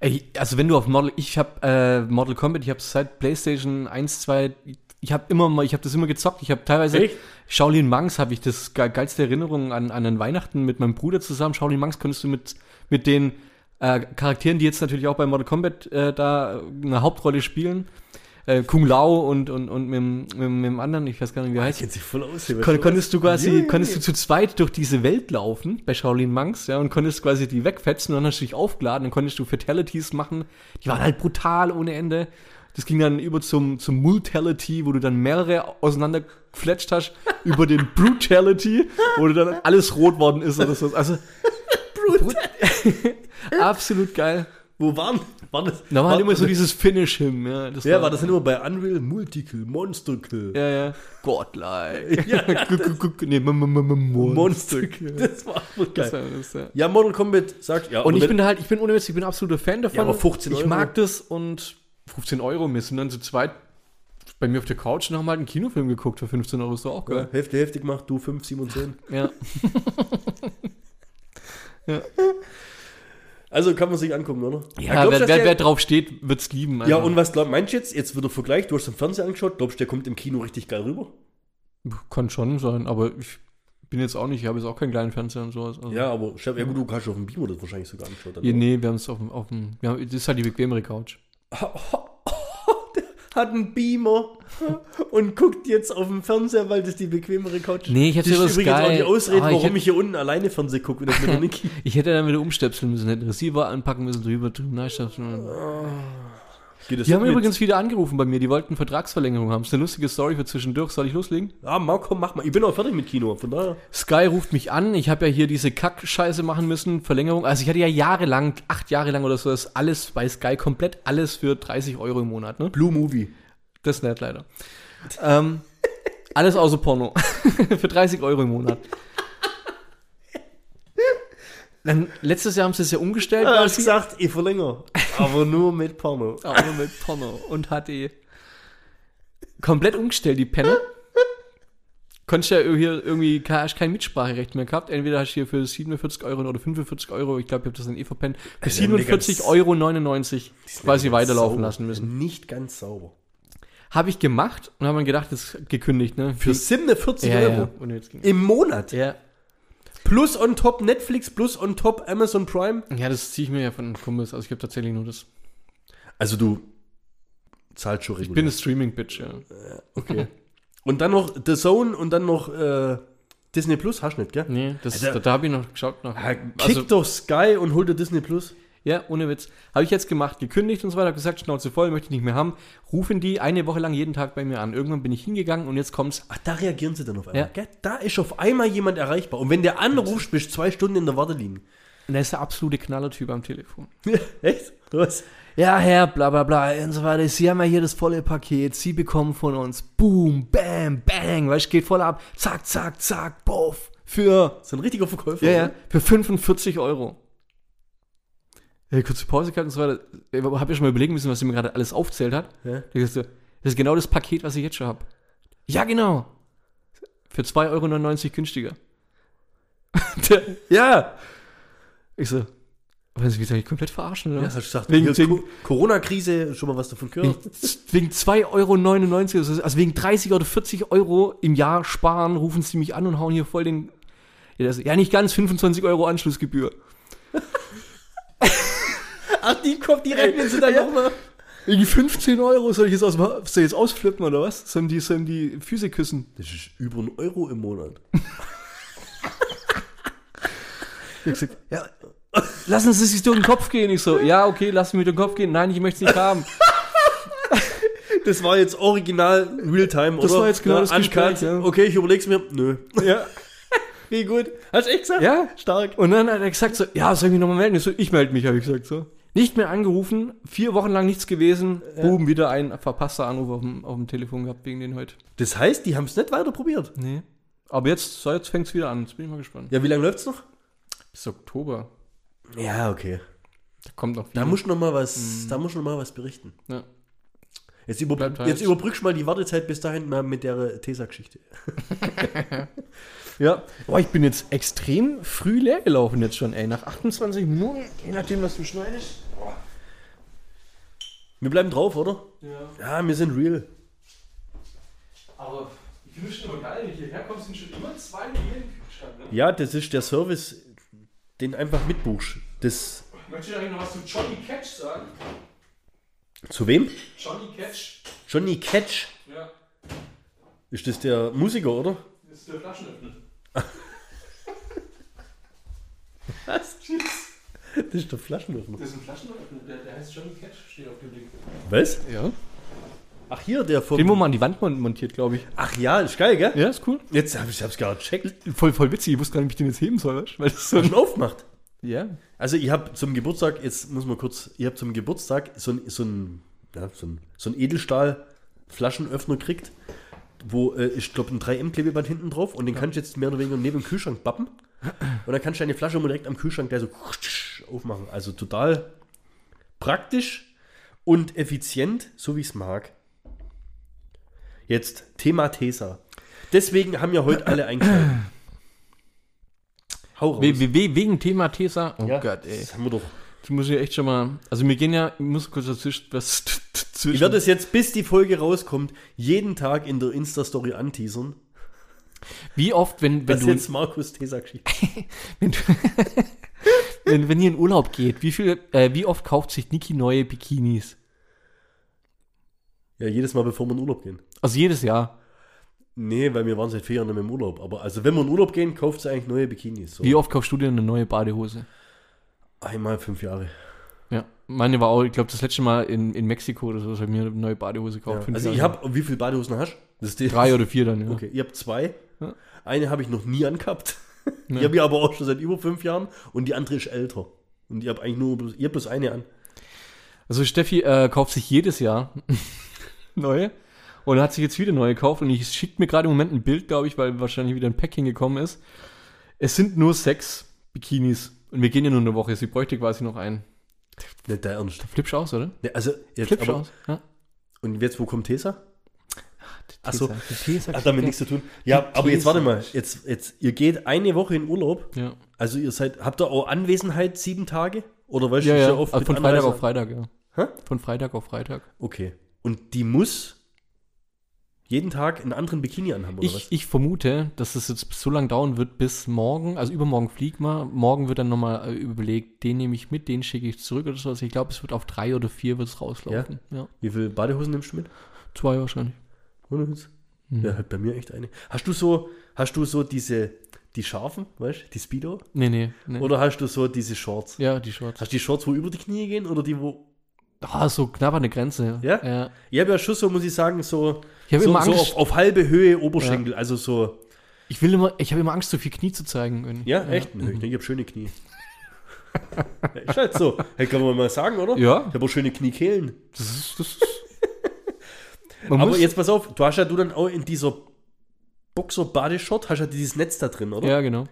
Ey, also wenn du auf Model, ich habe äh, Mortal Kombat, ich habe seit PlayStation 1, 2, ich habe immer mal, ich habe das immer gezockt. Ich habe teilweise Echt? Shaolin Monks habe ich das ge geilste Erinnerung an, an den Weihnachten mit meinem Bruder zusammen. Shaolin Monks konntest du mit mit den äh, Charakteren, die jetzt natürlich auch bei Mortal Kombat äh, da eine Hauptrolle spielen, äh, Kung Lao und und und mit, dem- mit, mit dem anderen, ich weiß gar nicht wie er heißt. Kennt sich voll aus. hier, Kon du konntest du quasi, ja, konntest du zu zweit durch diese Welt laufen bei Shaolin Monks, ja, und konntest quasi die wegfetzen und dann hast du dich aufgeladen, dann konntest du Fatalities machen. Die waren halt brutal ohne Ende. Das ging dann über zum, zum Multality, wo du dann mehrere auseinandergefletscht hast, über den Brutality, wo du dann alles rot worden ist oder so. Also, absolut geil. Wo waren, war das? Da war halt immer so dieses Finish him, ja. Das ja, war das nicht immer bei Unreal Multikill, Monster Kill? Ja, ja. Godlike. Ja, guck, nee, m- m- m- Monster Kill. Das war voll geil. Das war das, ja. Ja, Mortal Kombat sagt, ja. Und oder ich bin halt, ich bin ohne Witz, ich bin absoluter Fan davon. Ja, aber 15 Ich Euro. mag das und 15 Euro. Wir sind dann zu zweit bei mir auf der Couch und haben halt einen Kinofilm geguckt für 15 Euro. Ist doch auch Ja, geil. Hälfte, Hälfte gemacht, du 5, 7 und 10. Ja. Also kann man sich angucken, oder? Ja, glaubst du, wer, wer, wer drauf steht, wird's lieben. ja, also. und was glaub, meinst du jetzt? Jetzt wird der Vergleich, du hast den Fernseher angeschaut, glaubst du, der kommt im Kino richtig geil rüber? Kann schon sein, aber ich bin jetzt auch nicht, ich habe jetzt auch keinen kleinen Fernseher und sowas. Also. Ja, aber Chef, ja gut, du hast auf dem Beamer das wahrscheinlich sogar angeschaut. dann, Ja, nee, wir haben es auf dem, auf dem, wir haben, das ist halt die bequemere Couch. Hat einen Beamer und guckt jetzt auf dem Fernseher, weil das die bequemere Couch ist. Nee, ich hab's das über ist übrigens Sky. auch die Ausrede, Ah, ich warum ich hier unten alleine Fernseh gucke. Ich hätte dann wieder umstöpseln müssen, hätte den Receiver anpacken müssen, drüber, drüber, nachstöpseln. Geht das Die haben mit- übrigens wieder angerufen bei mir, die wollten Vertragsverlängerung haben. Das ist eine lustige Story für zwischendurch. Soll ich loslegen? Ah, Marco, mach mal. Ich bin auch fertig mit Kino, von daher. Sky ruft mich an, ich habe ja hier diese Kack-Scheiße machen müssen, Verlängerung. Also ich hatte ja jahrelang, acht Jahre lang oder so, das alles bei Sky, komplett alles für 30 Euro im Monat, ne? Blue Movie. Das ist nett, leider. ähm, alles außer Porno. Für 30 Euro im Monat. Dann, letztes Jahr haben sie es ja umgestellt. Er hat gesagt, ich verlängere. Aber nur mit Porno. Aber mit Porno. Und HD. Komplett umgestellt, die Penner. Konntest ja hier irgendwie hast kein Mitspracherecht mehr gehabt. Entweder hast du hier für 47 Euro oder 45 Euro, ich glaube, ich habe das dann eh verpennt, für Alter, die ganz- 47,99 Euro 99 quasi weiterlaufen sauber. lassen müssen. Nicht ganz sauber. Habe ich gemacht und habe mir gedacht, das ist gekündigt, ne? Für 47 ja, Euro. ja. Im Monat. Ja, Plus on top Netflix, plus on top Amazon Prime. Ja, das ziehe ich mir ja von Kumpels. Also ich habe tatsächlich nur das. Also du zahlst schon Ich bin regulär. eine Streaming-Bitch, ja. okay. Und dann noch The Zone und dann noch äh, Disney Plus, hast du nicht, gell? Nee, das, Alter. da, da habe ich noch geschaut. Nach, Ah, Kick also, doch Sky und hol dir Disney Plus. Ja, ohne Witz. Habe ich jetzt gemacht, gekündigt und so weiter, hab gesagt, Schnauze voll, möchte ich nicht mehr haben. Rufen die eine Woche lang jeden Tag bei mir an. Irgendwann bin ich hingegangen und jetzt kommt's. Ach, da reagieren sie dann auf einmal, Ja. gell? Da ist auf einmal jemand erreichbar. Und wenn der anrufst, bist du zwei Stunden in der Wartelinie. Und da ist der absolute Knallertyp am Telefon. Echt? Was? Ja, Herr, bla bla bla und so weiter. Sie haben ja hier das volle Paket. Sie bekommen von uns Boom, Bam, Bang. Weißt du, geht voll ab. Zack, zack, zack, Buff. Für So ein richtiger Verkäufer. Ja, ja, für 45 Euro. Ja, kurze Pause gehabt und so weiter. Ich habe ja schon mal überlegen müssen, was sie mir gerade alles aufzählt hat. Ja. Da du, das ist genau das Paket, was ich jetzt schon habe. Ja, genau. Für 2,99 Euro günstiger. Ja. Ich so, wollen Sie mich da komplett verarschen, oder Ja, du gesagt, Wegen- wegen- Co Corona-Krise, schon mal was davon gehört? wegen 2,99 Euro, also wegen 30 oder 40 Euro im Jahr sparen, rufen sie mich an und hauen hier voll den. Ja nicht ganz 25 Euro Anschlussgebühr. Ach, die kommt, die rechnen sie dann Ja. nochmal. Wegen 15 Euro soll ich jetzt, aus, soll ich jetzt ausflippen oder was? Sollen die, sollen die Füße küssen? Das ist über einen Euro im Monat. Ich hab gesagt, ja, lassen Sie sich durch den Kopf gehen. Ich so, ja, okay, Sie mich durch den Kopf gehen. Nein, ich möchte es nicht haben. Das war jetzt original Realtime, oder? Das war jetzt genau das uncut. Gespräch, ja. Okay, ich überleg's mir. Nö. ja. Wie gut. Hast du echt gesagt? Ja. Stark. Und dann hat er gesagt so, ja, soll ich mich nochmal melden? Ich so, ich melde mich, habe ich gesagt so. Nicht mehr angerufen, vier Wochen lang nichts gewesen. Boom, wieder ein verpasster Anruf auf dem, auf dem Telefon gehabt wegen den heute. Das heißt, die haben es nicht weiter probiert. Nee. Aber jetzt, so, jetzt fängt es wieder an. Jetzt bin ich mal gespannt. Ja, wie lange läuft's noch? Bis Oktober. Ja, okay. Da kommt noch viel. Da musst du noch mal was, da musst du noch mal was berichten. ja. Jetzt, über, halt. jetzt überbrückst du mal die Wartezeit bis dahin mal mit der Tesa-Geschichte. Ja. Boah, ich bin jetzt extrem früh leer gelaufen jetzt schon, ey. Nach 28 Minuten, je nachdem, was du schneidest. Wir bleiben drauf, oder? Ja. Ja, wir sind real. Aber ich finde es schon immer geil, wenn du hierher kommst, sind schon immer zwei Bier im Kühlschrank, ne? Ja, das ist der Service, den einfach mitbuchst. Das, Möchtest du eigentlich noch was zu Johnny Catch sagen? zu wem? Johnny Catch? Johnny Catch. Ja, Ist das der Musiker, oder? das ist der Flaschenöffner. Was? Das ist der Flaschenöffner. Das ist ein Flaschenöffner, der, der heißt Johnny Catch, steht auf dem Ding. Was? Ja. Ach, hier, der vom. Den, wo man an die Wand mon- montiert, glaube ich. Ach ja, ist geil, gell? Ja, ist cool. Jetzt hab ich hab's gerade gecheckt. Voll, voll witzig, ich wusste gar nicht, wie ich den jetzt heben soll? Weil das so schon aufgemacht? Ja. Also ich habe zum Geburtstag, jetzt muss man kurz, ich habe zum Geburtstag so ein, so ein, ja, so ein, so ein Edelstahl-Flaschenöffner gekriegt, wo äh, ich glaube ein 3M-Klebeband hinten drauf und den kannst du jetzt mehr oder weniger neben dem Kühlschrank bappen und dann kannst du deine Flasche mal direkt am Kühlschrank gleich so aufmachen. Also total praktisch und effizient, so wie ich es mag. Jetzt Thema Tesa. Deswegen haben ja heute alle eingeschaltet. Hau raus. We we wegen Thema Tesa. Oh ja, Gott, ey. Das haben wir doch. Ich muss ja echt schon mal. Also, wir gehen ja. Ich muss kurz dazwischen. Was zwischen. Ich werde es jetzt, bis die Folge rauskommt, jeden Tag in der Insta-Story anteasern. Wie oft, wenn, wenn Das du. ist jetzt Markus Tesa Geschichte. wenn, du wenn, wenn ihr in Urlaub geht, wie, viel, äh, wie oft kauft sich Niki neue Bikinis? Ja, jedes Mal, bevor wir in Urlaub gehen. Also jedes Jahr. Nee, weil wir waren seit vier Jahren nicht mehr im Urlaub. Aber also, wenn wir in Urlaub gehen, kauft sie eigentlich neue Bikinis. So. Wie oft kaufst du dir eine neue Badehose? Einmal fünf Jahre. Ja. Meine war auch, ich glaube, das letzte Mal in, in Mexiko oder so, dass ich mir eine neue Badehose gekauft. Ja. Also, ich habe, wie viele Badehosen hast du? Drei oder vier dann, ja. Okay, ihr habt zwei. Ja. Eine habe ich noch nie angehabt. Ja. Die habe ich aber auch schon seit über fünf Jahren. Und die andere ist älter. Und ich habe eigentlich nur bloß, ihr habt bloß eine an. Also Steffi äh, kauft sich jedes Jahr neue und hat sich jetzt wieder neue gekauft und ich schickt mir gerade im Moment ein Bild, glaube ich, weil wahrscheinlich wieder ein Packing gekommen ist. Es sind nur sechs Bikinis und wir gehen ja nur eine Woche. Sie bräuchte quasi noch einen. Nicht der Ernst. Flippst aus, oder? Ne, also, jetzt, Flippst aber, aus. Ja. und jetzt, wo kommt Tesa? Ach so. Die Tesa Hat damit nichts zu tun. Ja, aber jetzt warte mal. Jetzt, jetzt, ihr geht eine Woche in Urlaub. Ja, Also ihr seid, habt ihr auch Anwesenheit sieben Tage? Oder weißt ja, du, ja. schon oft Also von Freitag auf Freitag, ja. Hä? Von Freitag auf Freitag. Okay. Und die muss jeden Tag einen anderen Bikini anhaben, oder Ich, was? ich vermute, dass es jetzt so lange dauern wird, bis morgen, also übermorgen fliegt man, morgen wird dann nochmal äh, überlegt, den nehme ich mit, den schicke ich zurück oder so. Also ich glaube, es wird auf drei oder vier wird's rauslaufen. Ja. Wie viele Badehosen nimmst du mit? Zwei wahrscheinlich. Ohne Witz. Mhm. Ja, halt bei mir echt eine. Hast du so, hast du so diese, die scharfen, weißt du, die Speedo? Nee, nee. nee. Oder hast du so diese Shorts? ja, die Shorts. Hast du die Shorts, wo über die Knie gehen oder die, wo. Ah, so knapp an der Grenze. Ja? ja. Ich habe ja schon so, muss ich sagen, so, Ich so, immer so Angst. auf, auf halbe Höhe Oberschenkel. Also so. Ich will immer, ich habe immer Angst, so viel Knie zu zeigen. Wenn, Ja, echt? Nö, ich habe schöne Knie. ja, ist halt so. Hey, kann man mal sagen, oder? Ja. Ich habe auch schöne Kniekehlen. Das ist, das ist Man Aber jetzt pass auf, du hast ja du dann auch in dieser Boxer-Badeshort, hast ja dieses Netz da drin, oder? Ja, genau.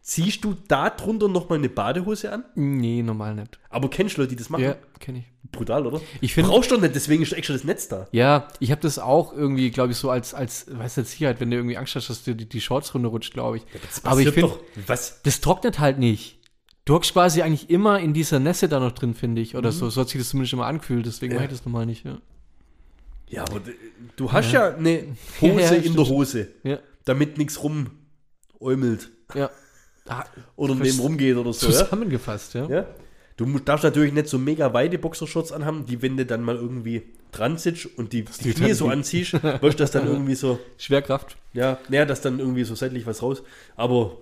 Ziehst du da drunter nochmal eine Badehose an? Nee, normal nicht. Aber kennst du Leute, die das machen? Ja, kenne ich. Brutal, oder? Ich finde, Brauchst du doch nicht, deswegen ist extra das Netz da. ja, ich habe das auch irgendwie, glaube ich, so als, als, weißt du, Sicherheit, wenn du irgendwie Angst hast, dass dir die, die Shorts runterrutscht, glaube ich. Das Aber ich finde, doch. Was? das trocknet halt nicht. Du hockst quasi eigentlich immer in dieser Nässe da noch drin, finde ich, oder so. So hat sich das zumindest immer angefühlt, deswegen Mhm. Ja. mache ich das normal nicht, ja. Ja, aber du hast ja, eine Ja, Hose ja, in der Hose, Ja, damit nichts rumäumelt ja. Ah, oder neben rumgeht oder so. Zusammengefasst, ja. Ja? Du darfst natürlich nicht so mega weite Boxershorts anhaben, die, wenn du dann mal irgendwie dran sitzt und die, die die Knie dann so anziehst, wirst das dann irgendwie so, Schwerkraft. ja, naja, das dann irgendwie so seitlich was raus. Aber,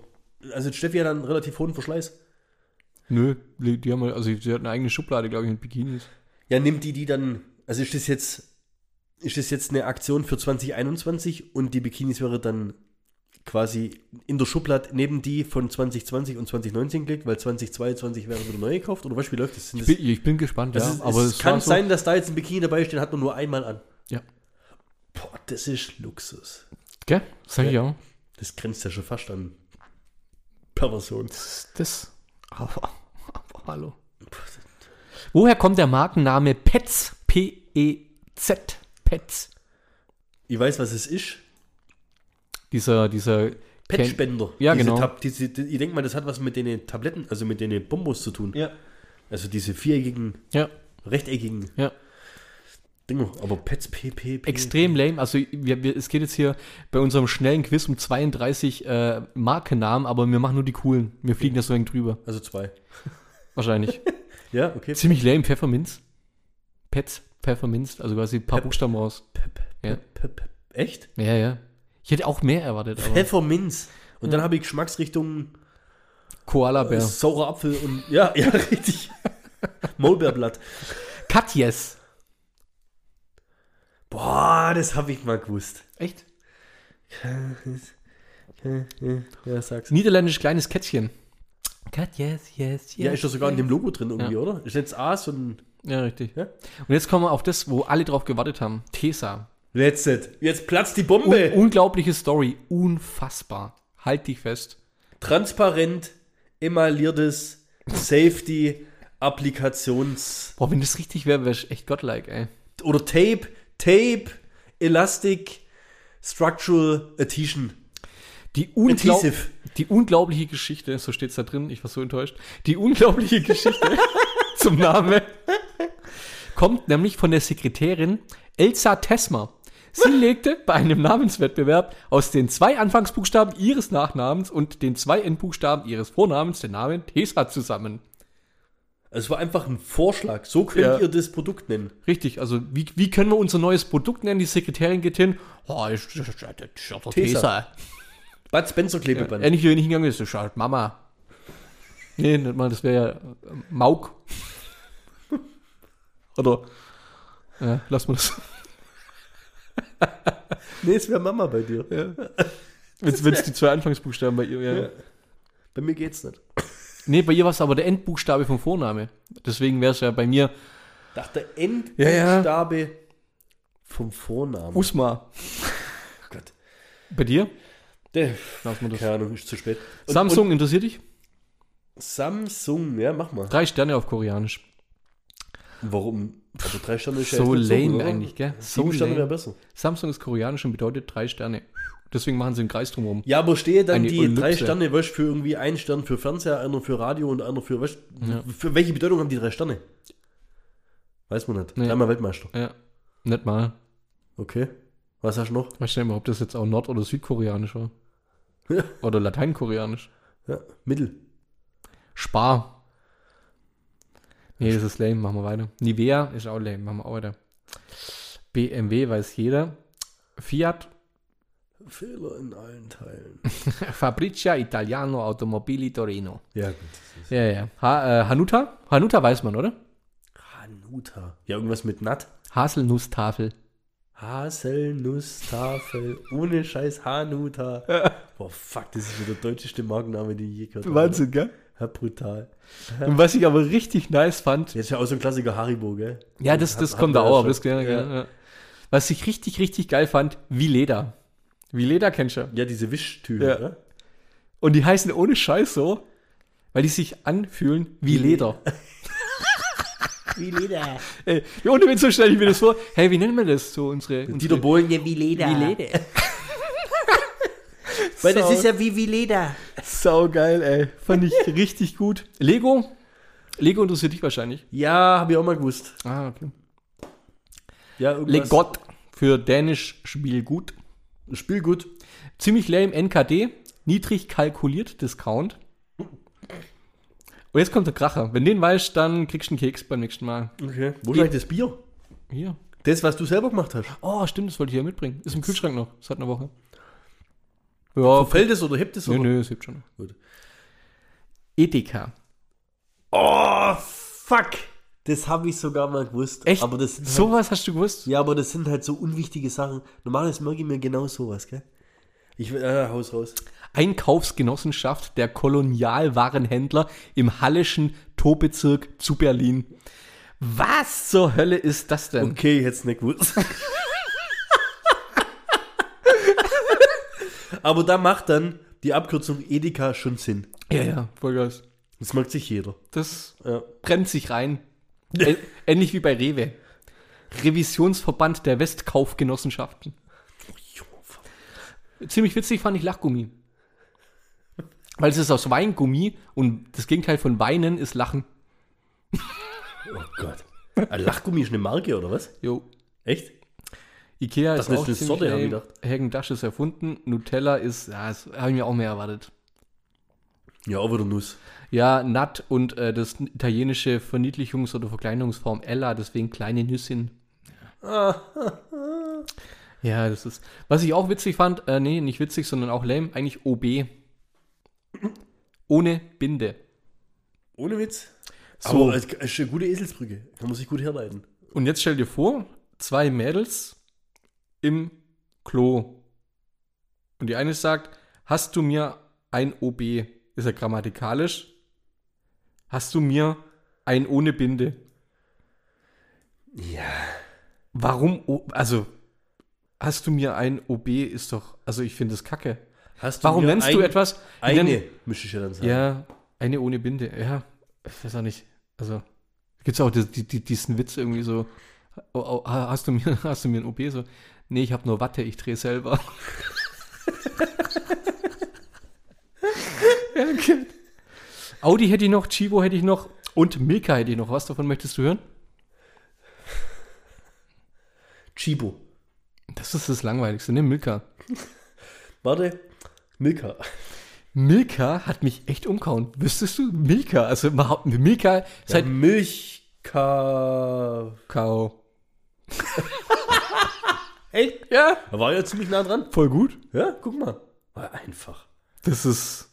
also Steffi hat dann einen relativ hohen Verschleiß. Nö, die die haben, also sie hat eine eigene Schublade, glaube ich, mit Bikinis. Ja, nimmt die die dann, also ist das jetzt, ist das jetzt eine Aktion für 2021 und die Bikinis wäre dann quasi in der Schublade neben die von 2020 und 2019 gelegt, weil 2022 wäre wieder neu gekauft? Oder du, wie läuft das? Sind Ich das bin, ich bin gespannt, das ja. ist, aber es es kann so, sein, dass da jetzt ein Bikini dabei steht, hat man nur einmal an. Ja. Boah, das ist Luxus. Gell? Sag ich Ja. auch. Das grenzt ja schon fast an Perversion. Das, das aber, aber hallo. Woher kommt der Markenname Pets? P-E-Z. Pets. Ich weiß, was es ist. Dieser, dieser. Petspender. Ja, Diese genau. Tab diese, die- ich denke mal, das hat was mit den Tabletten, also mit den Bombos zu tun. Ja. Also diese viereckigen, Ja, rechteckigen ja. Dinger. Aber Pets, P, P, P. Extrem lame. Also, wir, wir, es geht jetzt hier bei unserem schnellen Quiz um 32 äh, Markennamen, aber wir machen nur die coolen. Wir fliegen da so eng drüber. Also zwei. Wahrscheinlich. Ja, okay. Ziemlich lame. Pfefferminz. Pets, Pfefferminz. Also quasi ein paar Pep- Buchstaben raus. Pep, Ja. Pep. Echt? Ja, ja. Ich hätte auch mehr erwartet, aber. Pfefferminz. Und dann habe ich Geschmacksrichtung Koala-Bär. saurer Apfel und ja, ja, richtig. Maulbeerblatt. Katjes. Boah, das habe ich mal gewusst. Echt? Ja, sag's. Niederländisch kleines Kätzchen. Katjes, yes, yes. Ja, ist doch sogar in dem Logo drin irgendwie, Ja. oder? Ist jetzt A so ein. Ja, richtig. Ja? Und jetzt kommen wir auf das, wo alle drauf gewartet haben. Tesa. Let's it. Jetzt platzt die Un Bombe. unglaubliche Story. Unfassbar. Halt dich fest. Transparent, emailliertes Safety, Applikations- Boah, wenn das richtig wäre, wäre ich echt godlike, ey. oder Tape, Tape, Elastic, Structural Adhesion. Die, unglaub Adhesive. Die unglaubliche Geschichte, so steht es da drin, ich war so enttäuscht. Die unglaubliche Geschichte zum Namen kommt nämlich von der Sekretärin Elsa Tesma. Sie legte bei einem Namenswettbewerb aus den zwei Anfangsbuchstaben ihres Nachnamens und den zwei Endbuchstaben ihres Vornamens den Namen Tesa zusammen. Also es war einfach ein Vorschlag. So könnt Ja. ihr das Produkt nennen. Richtig, also wie, wie können wir unser neues Produkt nennen? Die Sekretärin geht hin. Oh, ich, ich, ich, ich, ich, Tesa. Tesa. Bud Spencer Klebeband. Ähnlich wie wenn ich hingegangen bin, ist, das ist halt Mama. Nee, nicht mal, das wäre ja äh, Mauk. Oder, ja, lass mal das. nee, es wäre Mama bei dir. Wenn es die zwei Anfangsbuchstaben bei ihr wären. Ja. Bei mir geht's nicht. Nee, bei ihr war es aber der Endbuchstabe vom Vorname. Deswegen wäre es ja bei mir Dachte Ja, ja. Endbuchstabe vom Vornamen. Usma. Gott. Bei dir? Der, Lass mal das. keine Ahnung, ist zu spät. Und- Samsung interessiert dich? Und Samsung, ja, mach mal. Drei Sterne auf Koreanisch. Warum? Also drei Sterne ist ja So echt nicht lame oder? eigentlich, gell? So Sieben Sterne lame. wäre besser. Samsung ist koreanisch und bedeutet drei Sterne. Deswegen machen sie einen Kreis drumherum. Ja, aber stehe dann Eine die Ellipse. drei Sterne, weißt du, für irgendwie einen Stern für Fernseher, einer für Radio und einer für, weißt du, Ja. für welche Bedeutung haben die drei Sterne? Weiß man nicht. Nee. Dreimal Weltmeister. Ja, nicht mal. Okay. Was hast du noch? Weiß nicht mal, ob das jetzt auch nord- oder südkoreanisch war. Ja. Oder lateinkoreanisch. Ja, Mittel. Spar. Nee, das ist lame, machen wir weiter. Nivea ist auch lame, machen wir auch weiter. BMW weiß jeder. Fiat, Fehler in allen Teilen. Fabricia Italiano Automobili Torino. Ja, gut. Ja, ja. Ha, äh, Hanuta? Hanuta weiß man, oder? Hanuta. Ja, irgendwas mit Nut. Haselnusstafel. Haselnusstafel. Ohne Scheiß Hanuta. Boah, fuck, das ist wieder der deutscheste Markenname, den ich je gehört habe. gell? Ja, brutal. Und was ich aber richtig nice fand, Jetzt ist ja auch so ein Klassiker Haribo, gell? ja, das, das Hat- kommt da auch, aber das gerne, Ja. ja. Was ich richtig, richtig geil fand, wie Leder. Wie Leder kennst du. Ja, diese Wischtücher, Ja. ja. Und die heißen ohne Scheiß so, weil die sich anfühlen wie Leder. Wie Leder. Ey, ohne Witz, so stelle ich mir das vor. Hey, wie nennen wir das so, unsere, Dieter unsere Bohlen, ja, wie Leder. wie Leder. Weil das ist ja wie, wie Leder. Sau geil, ey. Fand ich richtig gut. Lego? Lego interessiert dich wahrscheinlich. Ja, habe ich auch mal gewusst. Ah, okay. Ja, irgendwas. Legot für Dänisch Spiel gut. Spiel gut. Ziemlich lame NKD, niedrig kalkuliert Discount. Und jetzt kommt der Kracher. Wenn den weißt, dann kriegst du einen Keks beim nächsten Mal. Okay. Wo ist eigentlich das Bier? Hier. Das, was du selber gemacht hast. Oh, stimmt, das wollte ich ja mitbringen. Ist im Kühlschrank noch. Seit einer Woche. Ja, Verfällt es oder hebt es? nö, Oder? nö, es gibt schon. Gut. Edeka. Oh, fuck. Das habe ich sogar mal gewusst. Echt? Aber das halt, Sowas hast du gewusst? ja, aber das sind halt so unwichtige Sachen. Normalerweise mag ich mir genau sowas, gell? Ich will, äh, Haus raus. Einkaufsgenossenschaft der Kolonialwarenhändler im Hallischen Tobezirk zu Berlin. Was zur Hölle ist das denn? Okay, jetzt nicht gewusst. aber da macht dann die Abkürzung Edeka schon Sinn. Ja, ja, Vollgas. Das mag sich jeder. Das Ja. brennt sich rein. Ä ähnlich wie bei Rewe. Revisionsverband der Westkaufgenossenschaften. Ziemlich witzig fand ich Lachgummi. Weil es ist aus Weingummi und das Gegenteil von Weinen ist Lachen. Oh Gott. Ein Lachgummi ist eine Marke, oder was? Jo. Echt? Ikea Das ist ist auch eine Sorte, hab ich gedacht. Hagen Dash ist erfunden. Nutella ist, ja, das habe ich mir auch mehr erwartet. Ja, auch wieder Nuss. Ja, Nut und äh, das italienische Verniedlichungs- oder Verkleinerungsform Ella, deswegen kleine Nüssin. Ja, das ist. Was ich auch witzig fand, äh, nee, nicht witzig, sondern auch lame, eigentlich OB. Ohne Binde. Ohne Witz. So. Aber es ist eine gute Eselsbrücke. Kann man sich gut herleiten. Und jetzt stell dir vor, zwei Mädels im Klo. Und die eine sagt, hast du mir ein OB? Ist er grammatikalisch? Hast du mir ein ohne Binde? Ja. Warum? Also, hast du mir ein OB? Ist doch, also ich finde das kacke. Hast Warum mir nennst ein, du etwas? Eine, nenn- müsste ich ja dann sagen. Ja, eine ohne Binde. Ja, ich weiß auch nicht. Also, Gibt's auch die, die, die, diesen Witz irgendwie so, oh, oh, hast, du mir, hast du mir ein OP so? Nee, ich habe nur Watte, ich drehe selber. ja, okay. Audi hätte ich noch, Chivo hätte ich noch und Milka hätte ich noch. Was davon möchtest du hören? Chibo. Das ist das Langweiligste, ne? Milka. Warte. Milka. Milka hat mich echt umgehauen. Wüsstest du? Milka, also überhaupt Milka ist Ja, halt Milchka. Kau. Echt? Ja. Da war ja ziemlich nah dran. Voll gut. Ja, guck mal. War einfach. Das ist.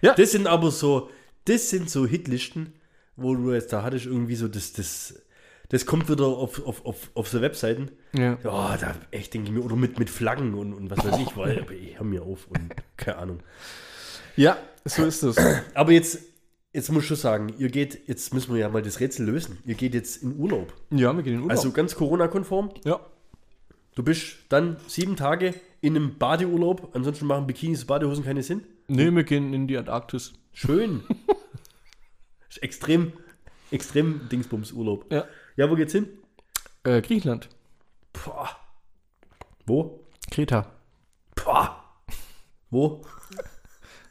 Das sind aber so, das sind so Hitlisten, wo du jetzt, da hattest irgendwie so das, das, das kommt wieder auf, auf, auf, auf so Webseiten. Ja. Ja, da echt denke ich mir, oder mit, mit Flaggen und, und was weiß ich, weil, ich hör mir auf und keine Ahnung. Ja, so ist es. Aber jetzt, jetzt muss ich schon sagen, ihr geht, jetzt müssen wir ja mal das Rätsel lösen. Ihr geht jetzt in Urlaub. Ja, wir gehen in Urlaub. Also ganz Corona-konform. ja. Du bist dann sieben Tage in einem Badeurlaub. Ansonsten machen Bikinis, Badehosen keine Sinn. Nee, wir gehen in die Antarktis. Schön. ist extrem, extrem Dingsbums-Urlaub. Ja. Ja, wo geht's hin? Äh, Griechenland. Boah. Wo? Kreta. Boah. Wo?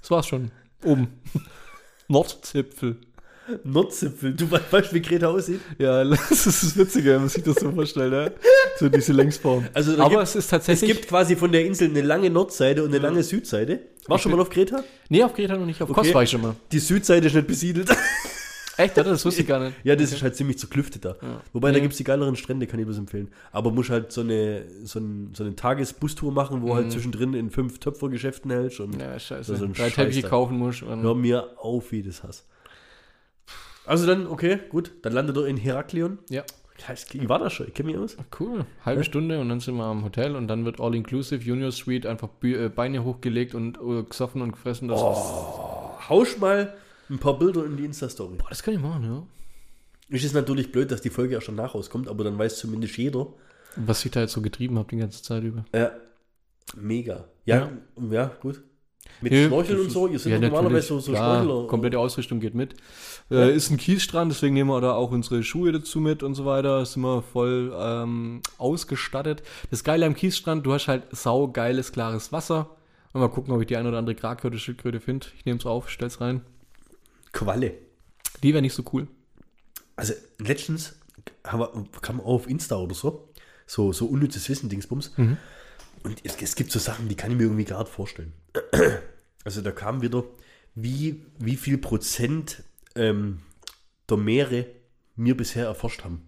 Das war's schon. Oben. Nordzipfel. Nordzipfel. Du we- weißt, wie Kreta aussieht? Ja, das ist das Witzige, wenn man sich das so vorstellt, ja. So diese Längsform. Also Aber gibt- es ist Es tatsächlich. gibt quasi von der Insel eine lange Nordseite und eine lange Südseite. Warst du schon mal auf Kreta? nee, auf Kreta noch nicht. Auf Okay. Kos war ich schon mal. Die Südseite ist nicht besiedelt. Echt, oder? Das wusste ich gar nicht. Ja, das ist halt ziemlich zerklüftet da. Wobei, da gibt es die geileren Strände, kann ich bloß empfehlen. Aber musst halt so eine, so, ein, so eine Tagesbustour machen, wo halt zwischendrin in fünf Töpfergeschäften hältst und Mhm. Ja, scheiße. Das so ein Drei Teppiche kaufen musst. Und hör mir auf, wie das hast. Also dann, okay, gut, dann landet er in Heraklion. ja. Ich war da schon, ich kenne mich aus. Cool. Halbe Stunde und dann sind wir am Hotel und dann wird All-Inclusive Junior Suite einfach äh, Beine hochgelegt und äh, gesoffen und gefressen. Das, Hausch mal ein paar Bilder in die Insta-Story. Boah, das kann ich machen, ja. Ist es natürlich blöd, dass die Folge ja schon nach rauskommt, aber dann weiß zumindest jeder. Was ich da jetzt so getrieben habe die ganze Zeit über. Ja, mega. Ja, ja, gut. Mit Ja, Schnorcheln und so, ihr seid Ja, doch normalerweise so, so Klar, Schnorchler. komplette Ausrüstung geht mit. Äh, ist ein Kiesstrand, deswegen nehmen wir da auch unsere Schuhe dazu mit und so weiter. Sind wir voll ähm, ausgestattet. Das Geile am Kiesstrand, du hast halt saugeiles, klares Wasser. Mal gucken, ob ich die ein oder andere Krake Schildkröte finde. Ich nehme es auf, stell's rein. Qualle. Die wäre nicht so cool. Also letztens haben wir, kam auch auf Insta oder so, so, so unnützes Wissen, Dingsbums. Und es, es gibt so Sachen, die kann ich mir irgendwie gar nicht vorstellen. Also da kam wieder, wie, wie viel Prozent ähm, der Meere wir bisher erforscht haben.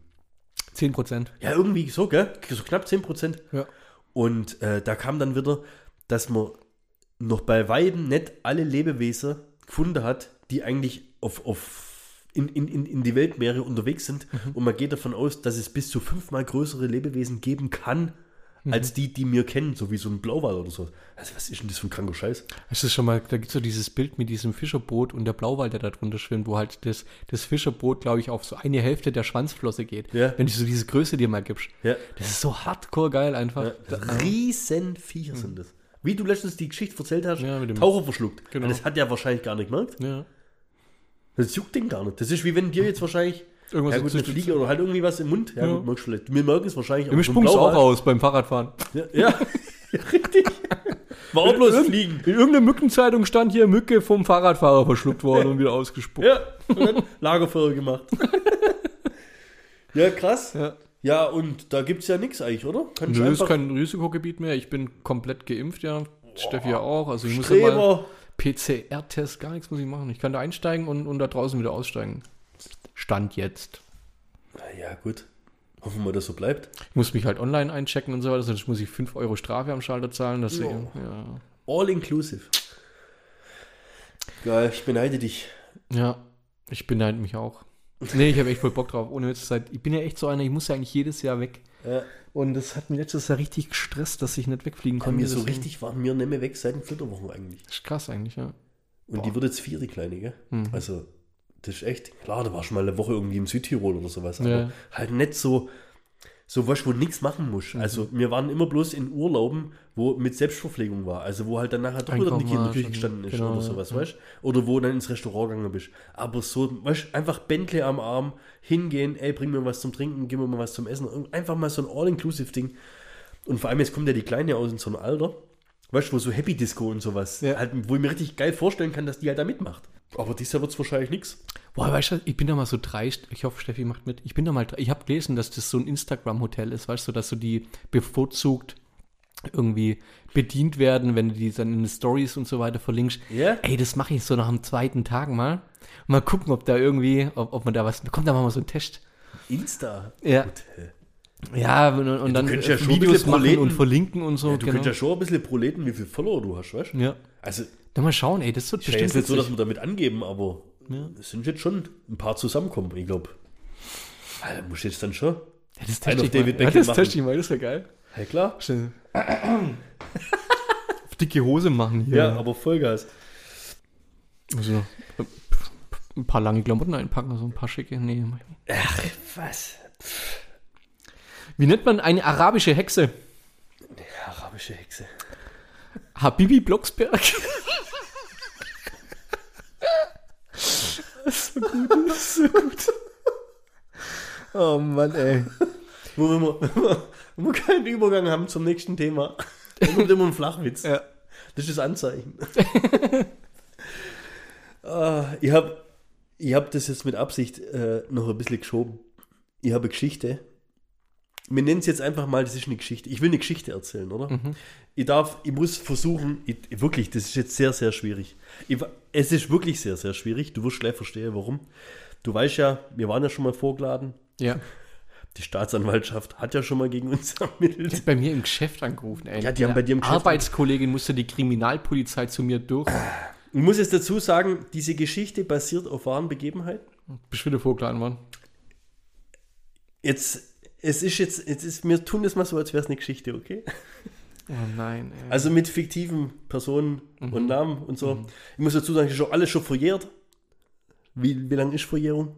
10 Prozent. Ja, irgendwie so, gell? So knapp 10 Prozent. Ja. Und äh, da kam dann wieder, dass man noch bei Weitem nicht alle Lebewesen gefunden hat, die eigentlich auf, auf in, in, in, die Weltmeere unterwegs sind. Und man geht davon aus, dass es bis zu fünfmal größere Lebewesen geben kann, als die, die wir kennen, so wie so ein Blauwal oder so. Also, was ist denn das für ein kranker Scheiß? Hast du schon mal, da gibt es so dieses Bild mit diesem Fischerboot und der Blauwal, der da drunter schwimmt, wo halt das, das Fischerboot, glaube ich, auf so eine Hälfte der Schwanzflosse geht. Ja. Wenn du so diese Größe dir mal gibst. Ja. Das ist so hardcore geil einfach. Ja, Riesenviecher sind das. Wie du letztens die Geschichte erzählt hast, Ja, mit dem- Taucher verschluckt. Genau. Das hat er wahrscheinlich gar nicht gemerkt. Ja. Das juckt den gar nicht. Das ist wie wenn dir jetzt wahrscheinlich Irgendwas ja, gut, eine Fliege oder halt irgendwie was im Mund. Ja, Ja. gut, merkst vielleicht. Wir merken es wahrscheinlich. Im Sprung auch raus beim Fahrradfahren. Ja, ja. richtig. War auch bloß Fliegen. In irgendeiner Mückenzeitung stand hier Mücke vom Fahrradfahrer verschluckt worden und wieder ausgespuckt. Ja, und dann Lagerfeuer gemacht. ja, krass. Ja. Ja, und da gibt es ja nichts eigentlich, oder? Kannst du Nö, ist kein Risikogebiet mehr. Ich bin komplett geimpft, ja. Steffi ja auch. Also ich muss ja mal Streber. PCR-Test, gar nichts muss ich machen. Ich kann da einsteigen und, und da draußen wieder aussteigen. Stand jetzt. Na ja, gut. Hoffen wir, dass so bleibt. Ich muss mich halt online einchecken und so weiter, sonst muss ich 5 Euro Strafe am Schalter zahlen. Deswegen, ja. All inclusive. Geil, ich beneide dich. ja, ich beneide mich auch. Nee, ich habe echt voll Bock drauf. Ohne Witz, ich bin ja echt so einer, ich muss ja eigentlich jedes Jahr weg. Ja. Und das hat mich letztes Jahr richtig gestresst, dass ich nicht wegfliegen konnte. mir so richtig waren wir nicht mehr weg seit den Flitterwochen eigentlich. Das ist krass eigentlich, ja. Und die wird jetzt vier, die Kleine, gell? Also, das ist echt, klar, da war schon mal eine Woche irgendwie im Südtirol oder sowas. Aber Ja. halt nicht so, so was, wo nichts machen musst. Mhm. Also wir waren immer bloß in Urlauben, wo mit Selbstverpflegung war. Also wo halt dann nachher doch wieder Einkaufen die Kinder warst Küche und- gestanden ist genau, oder sowas, ja. weißt Oder wo dann ins Restaurant gegangen bist. Aber so, weißt einfach Bentley am Arm, hingehen, ey, bring mir was zum Trinken, gib mir mal was zum Essen. Und Einfach mal so ein All-Inclusive-Ding. Und vor allem jetzt kommt ja die Kleine aus in so einem Alter, weißt du, wo so Happy Disco und sowas, Ja. halt, wo ich mir richtig geil vorstellen kann, dass die halt da mitmacht. Aber dieses Jahr wird es wahrscheinlich nichts. Boah, weißt du, ich bin da mal so dreist. Ich hoffe, Steffi macht mit. Ich bin da mal dreist. Ich habe gelesen, dass das so ein Instagram-Hotel ist, weißt du, dass so die bevorzugt irgendwie bedient werden, wenn du die dann in den Stories und so weiter verlinkst. Ja. Ey, das mache ich so nach dem zweiten Tag mal. Mal gucken, ob da irgendwie, ob, ob man da was, kommt da mal so ein Test. Insta. Ja. Hotel. Ja, und, und dann könntest ja schon ein Videos machen und verlinken und so. Ja, du könntest ja schon ein bisschen proleten, wie viele Follower du hast, weißt du? ja. Also, Dann mal schauen, ey, das wird ist ja bestimmt jetzt nicht so, dass wir damit angeben, aber Ja. es sind jetzt schon ein paar zusammenkommen, ich glaube. Da muss jetzt dann schon. Ja, das teste ich mal. David Ja, Beckham das teste ich mal, das wäre geil. Ja, klar. Auf dicke Hose machen hier. Ja, aber Vollgas. Also, ein paar lange Klamotten einpacken, also ein paar schicke. Nee. ich. Ach, was? Wie nennt man eine arabische Hexe? Arabische Hexe. Habibi Blocksberg. so gut, das ist so gut. Oh Mann, ey. Wo wir, mal- wo wir keinen Übergang haben zum nächsten Thema. Dann kommt immer ein Flachwitz. Ja. Das ist das Anzeichen. Ah, ich habe ich hab das jetzt mit Absicht äh, noch ein bisschen geschoben. Ich habe eine Geschichte. Wir nennen es jetzt einfach mal, das ist eine Geschichte. Ich will eine Geschichte erzählen, oder? Ich darf, ich muss versuchen, ich, wirklich, das ist jetzt sehr, sehr schwierig. Ich, es ist wirklich sehr, sehr schwierig. Du wirst gleich verstehen, warum. Du weißt ja, wir waren ja schon mal vorgeladen. Ja. Die Staatsanwaltschaft hat ja schon mal gegen uns ermittelt. Bei mir im Geschäft angerufen, ey. Ja, die haben bei dir im Geschäft Arbeitskollegin musste die Kriminalpolizei zu mir durch. Ich muss jetzt dazu sagen, diese Geschichte basiert auf wahren Begebenheiten. Bist wieder vorgeladen worden. Jetzt, es ist jetzt, jetzt ist, wir tun das mal so, als wäre es eine Geschichte, okay? Oh nein, ey. Also mit fiktiven Personen und Namen und so. Ich muss dazu sagen, es ist schon alles schon verjährt. Wie, wie lange ist Verjährung?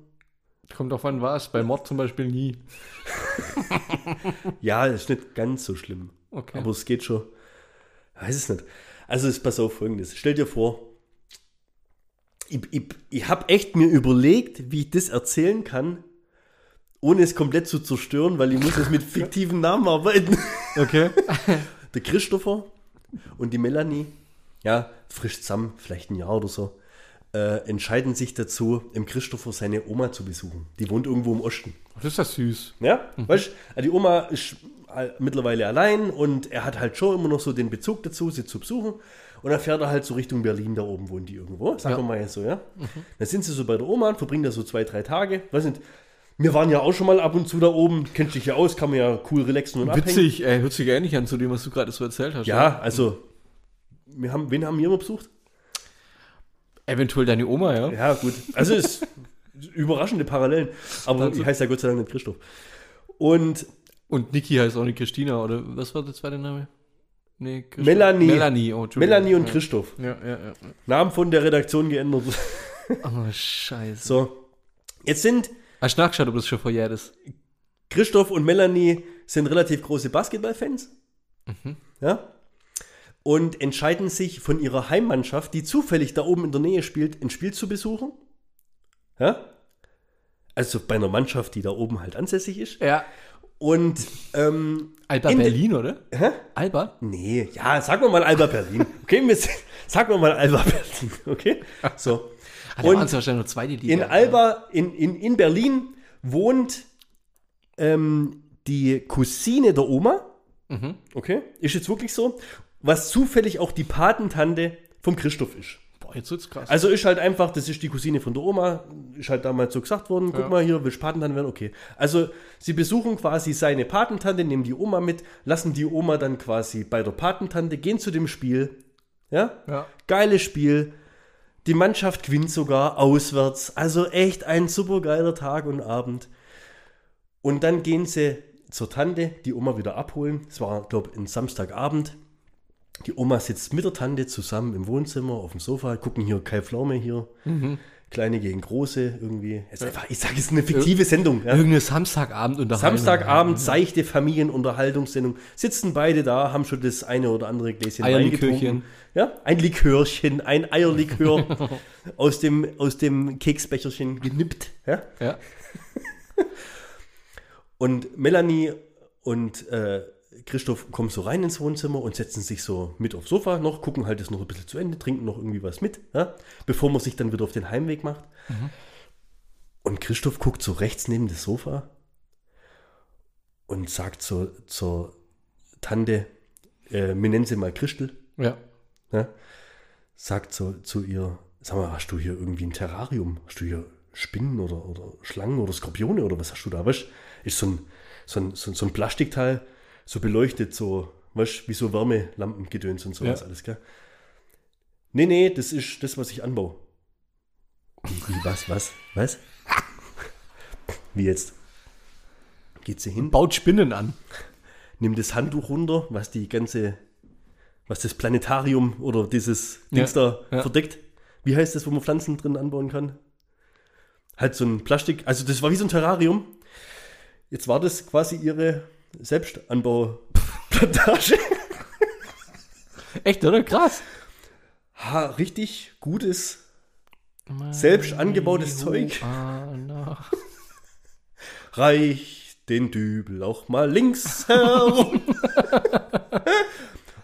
Kommt auf an was. Bei Mord zum Beispiel nie. Ja, ist nicht ganz so schlimm. Okay. Aber es geht schon. Weiß es nicht. Also es pass auf folgendes. Stell dir vor, ich, ich, ich habe echt mir überlegt, wie ich das erzählen kann, ohne es komplett zu zerstören, weil ich muss jetzt mit fiktiven Namen arbeiten. Okay. Der Christopher und die Melanie, ja, frisch zusammen, vielleicht ein Jahr oder so, äh, entscheiden sich dazu, im Christopher seine Oma zu besuchen. Die wohnt irgendwo im Osten. Das ist ja süß. Ja, weißt du, die Oma ist äh, mittlerweile allein und er hat halt schon immer noch so den Bezug dazu, sie zu besuchen. Und dann fährt er halt so Richtung Berlin, da oben wohnen die irgendwo. Sagen Ja. wir mal jetzt so, ja. Dann sind sie so bei der Oma und verbringen da so zwei, drei Tage. Weiß nicht, wir waren ja auch schon mal ab und zu da oben, kennst dich ja aus, kann man ja cool relaxen und abhängen. Witzig, ey, hört sich ähnlich an zu dem, was du gerade so erzählt hast. Ja, also, wir haben, wen haben wir immer besucht? Eventuell deine Oma, ja. Ja, gut. Also es ist überraschende Parallelen. Aber Also- ich heiße ja Gott sei Dank nicht Christoph. Und Und Niki heißt auch nicht Christina, oder was war der zweite Name? Nee, Christoph. Melanie. Melanie, oh. Melanie und ja. Christoph. Ja, ja, ja. Namen von der Redaktion geändert. Oh, scheiße. So. Jetzt sind Hast du nachgeschaut, ob das schon verjährt ist? Christoph und Melanie sind relativ große Basketballfans. Mhm. Ja. Und entscheiden sich von ihrer Heimmannschaft, die zufällig da oben in der Nähe spielt, ein Spiel zu besuchen. Ja. Also bei einer Mannschaft, die da oben halt ansässig ist. Ja. Und ähm, Alba Berlin, oder? hä? Alba? Nee, ja, sagen wir mal Alba Berlin. Okay, wir, sagen wir mal Alba Berlin. Okay? So. Ah, Und waren es wahrscheinlich nur zweite Liga. in Alba, in, in, in Berlin wohnt ähm, die Cousine der Oma. Mhm. Okay? Ist jetzt wirklich so. Was zufällig auch die Patentante vom Christoph ist. Boah, jetzt wird's krass. Also ist halt einfach, das ist die Cousine von der Oma, ist halt damals so gesagt worden, guck Ja. mal hier, willst du Patentante werden? Okay. Also sie besuchen quasi seine Patentante, nehmen die Oma mit, lassen die Oma dann quasi bei der Patentante, gehen zu dem Spiel. Ja? ja. Geiles Spiel. Die Mannschaft gewinnt sogar auswärts. Also echt ein super geiler Tag und Abend. Und dann gehen sie zur Tante, die Oma wieder abholen. Es war, glaube ich, ein Samstagabend. Die Oma sitzt mit der Tante zusammen im Wohnzimmer auf dem Sofa, gucken hier Kai Pflaume hier. Kleine gegen Große irgendwie. Es ist einfach, ich sage, es ist eine fiktive Sendung. Ja. Irgendeine Samstagabend unterhalten. Samstagabend, seichte Familienunterhaltungssendung. Sitzen beide da, haben schon das eine oder andere Gläschen Eierlikörchen. Ja, ein Likörchen, ein Eierlikör aus dem, aus dem Keksbecherchen genippt. Ja? Ja. Und Melanie und äh, Christoph kommen so rein ins Wohnzimmer und setzen sich so mit aufs Sofa noch, gucken halt das noch ein bisschen zu Ende, trinken noch irgendwie was mit, ja? bevor man sich dann wieder auf den Heimweg macht. Und Christoph guckt so rechts neben das Sofa und sagt so zur Tante, äh, wir nennen sie mal Christel, Ja. ne? sagt so zu ihr, sag mal, hast du hier irgendwie ein Terrarium? Hast du hier Spinnen oder, oder Schlangen oder Skorpione oder was hast du da? Weißt ist so ein, so ein, so ein, so ein Plastikteil, so beleuchtet, so, weißt wie so Wärmelampengedöns und sowas Ja. alles, gell? Nee, nee, das ist das, was ich anbaue. Wie, was, was, was? Wie jetzt? Geht sie hin, Baut Spinnen an. nimmt das Handtuch runter, was die ganze, was das Planetarium oder dieses Dings Ja, da ja. verdeckt. Wie heißt das, wo man Pflanzen drin anbauen kann? Halt so ein Plastik, also das war wie so ein Terrarium. Jetzt war das quasi ihre Selbstanbauplantage. Echt, oder? Krass. ha, richtig gutes, selbst angebautes Zeug. Reich den Dübel auch mal links herum.